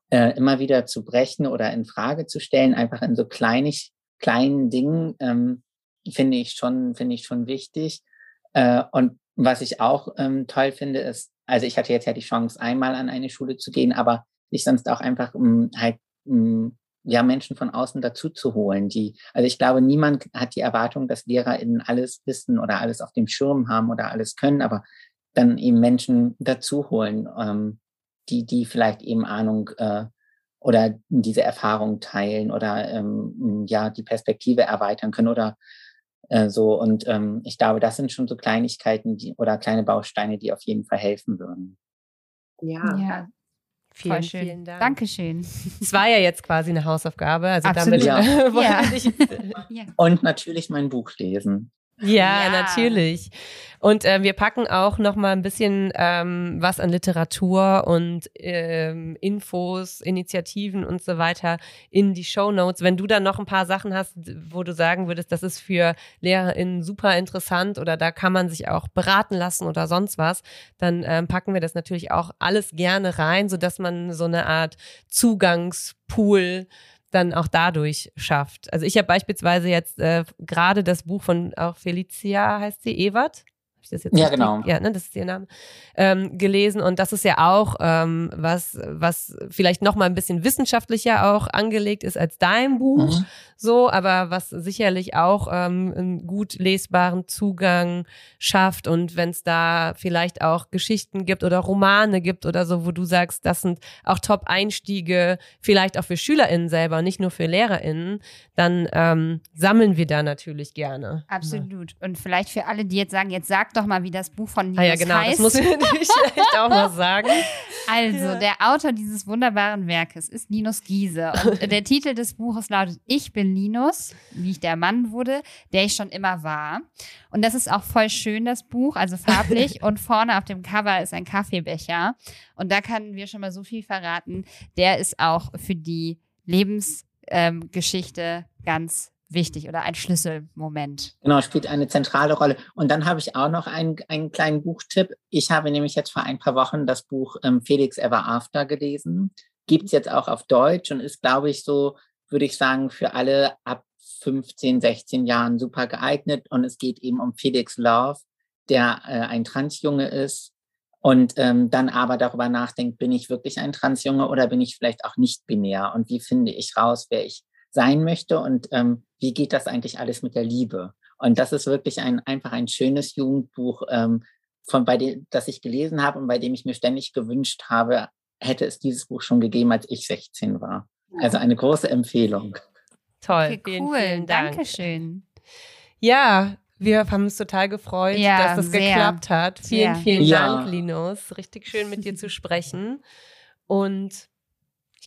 äh, immer wieder zu brechen oder in Frage zu stellen, einfach in so kleinig, kleinen Dingen, ähm, finde ich schon, finde ich schon wichtig. Äh, und was ich auch ähm, toll finde, ist, also ich hatte jetzt ja die Chance, einmal an eine Schule zu gehen, aber ich sonst auch einfach um, halt um, ja Menschen von außen dazu zu holen, die, also ich glaube, niemand hat die Erwartung, dass LehrerInnen alles wissen oder alles auf dem Schirm haben oder alles können, aber dann eben Menschen dazu holen, ähm, die, die vielleicht eben Ahnung äh, oder diese Erfahrung teilen oder ähm, ja die Perspektive erweitern können oder äh, so, und ähm, ich glaube, das sind schon so Kleinigkeiten die, oder kleine Bausteine, die auf jeden Fall helfen würden. Ja. ja. Vielen, schön. vielen Dank. Dankeschön. Es war ja jetzt quasi eine Hausaufgabe. Also Absolut. damit ja. ja. Und natürlich mein Buch lesen. Ja, ja, natürlich. Und äh, wir packen auch noch mal ein bisschen ähm, was an Literatur und ähm, Infos, Initiativen und so weiter in die Show Notes. Wenn du dann noch ein paar Sachen hast, wo du sagen würdest, das ist für LehrerInnen super interessant oder da kann man sich auch beraten lassen oder sonst was, dann ähm, packen wir das natürlich auch alles gerne rein, so dass man so eine Art Zugangspool dann auch dadurch schafft. Also ich habe beispielsweise jetzt äh, gerade das Buch von auch Felicia heißt sie Ewert ich das jetzt ja, genau. Ja, ne, das ist ihr Name. Ähm, gelesen und das ist ja auch ähm, was, was vielleicht noch mal ein bisschen wissenschaftlicher auch angelegt ist als dein Buch, mhm. so, aber was sicherlich auch ähm, einen gut lesbaren Zugang schafft und wenn es da vielleicht auch Geschichten gibt oder Romane gibt oder so, wo du sagst, das sind auch Top-Einstiege, vielleicht auch für SchülerInnen selber, nicht nur für LehrerInnen, dann ähm, sammeln wir da natürlich gerne. Absolut. Und vielleicht für alle, die jetzt sagen, jetzt sag sag doch mal, wie das Buch von Linus ah, ja, genau, heißt. Das muss ich vielleicht auch mal sagen. Also, ja. der Autor dieses wunderbaren Werkes ist Linus Giese. Und der Titel des Buches lautet Ich bin Linus, wie ich der Mann wurde, der ich schon immer war. Und das ist auch voll schön, das Buch, also farblich. und vorne auf dem Cover ist ein Kaffeebecher. Und da können wir schon mal so viel verraten. Der ist auch für die Lebensgeschichte ähm, ganz wichtig oder ein Schlüsselmoment. Genau, spielt eine zentrale Rolle. Und dann habe ich auch noch einen, einen kleinen Buchtipp. Ich habe nämlich jetzt vor ein paar Wochen das Buch ähm, Felix Ever After gelesen. Gibt es jetzt auch auf Deutsch und ist, glaube ich, so, würde ich sagen, für alle ab 15, 16 Jahren super geeignet. Und es geht eben um Felix Love, der äh, ein Transjunge ist und ähm, dann aber darüber nachdenkt, bin ich wirklich ein Transjunge oder bin ich vielleicht auch nicht binär? Und wie finde ich raus, wer ich sein möchte und ähm, wie geht das eigentlich alles mit der Liebe? Und das ist wirklich ein einfach ein schönes Jugendbuch, ähm, von bei dem, das ich gelesen habe und bei dem ich mir ständig gewünscht habe, hätte es dieses Buch schon gegeben, als ich 16 war. Also eine große Empfehlung. Toll, okay, vielen, cool, vielen Dank. Dankeschön. Ja, wir haben uns total gefreut, ja, dass es sehr. geklappt hat. Vielen, Sehr. vielen Ja. Dank, Linus. Richtig schön mit dir zu sprechen. Und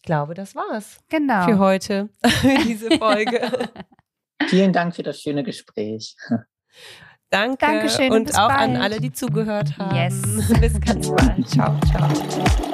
glaube, das war's Genau. für heute, für diese Folge. Vielen Dank für das schöne Gespräch. Danke Dankeschön und und bis auch an bald. alle, die zugehört haben. Yes. Bis ganz bald. Ciao, ciao.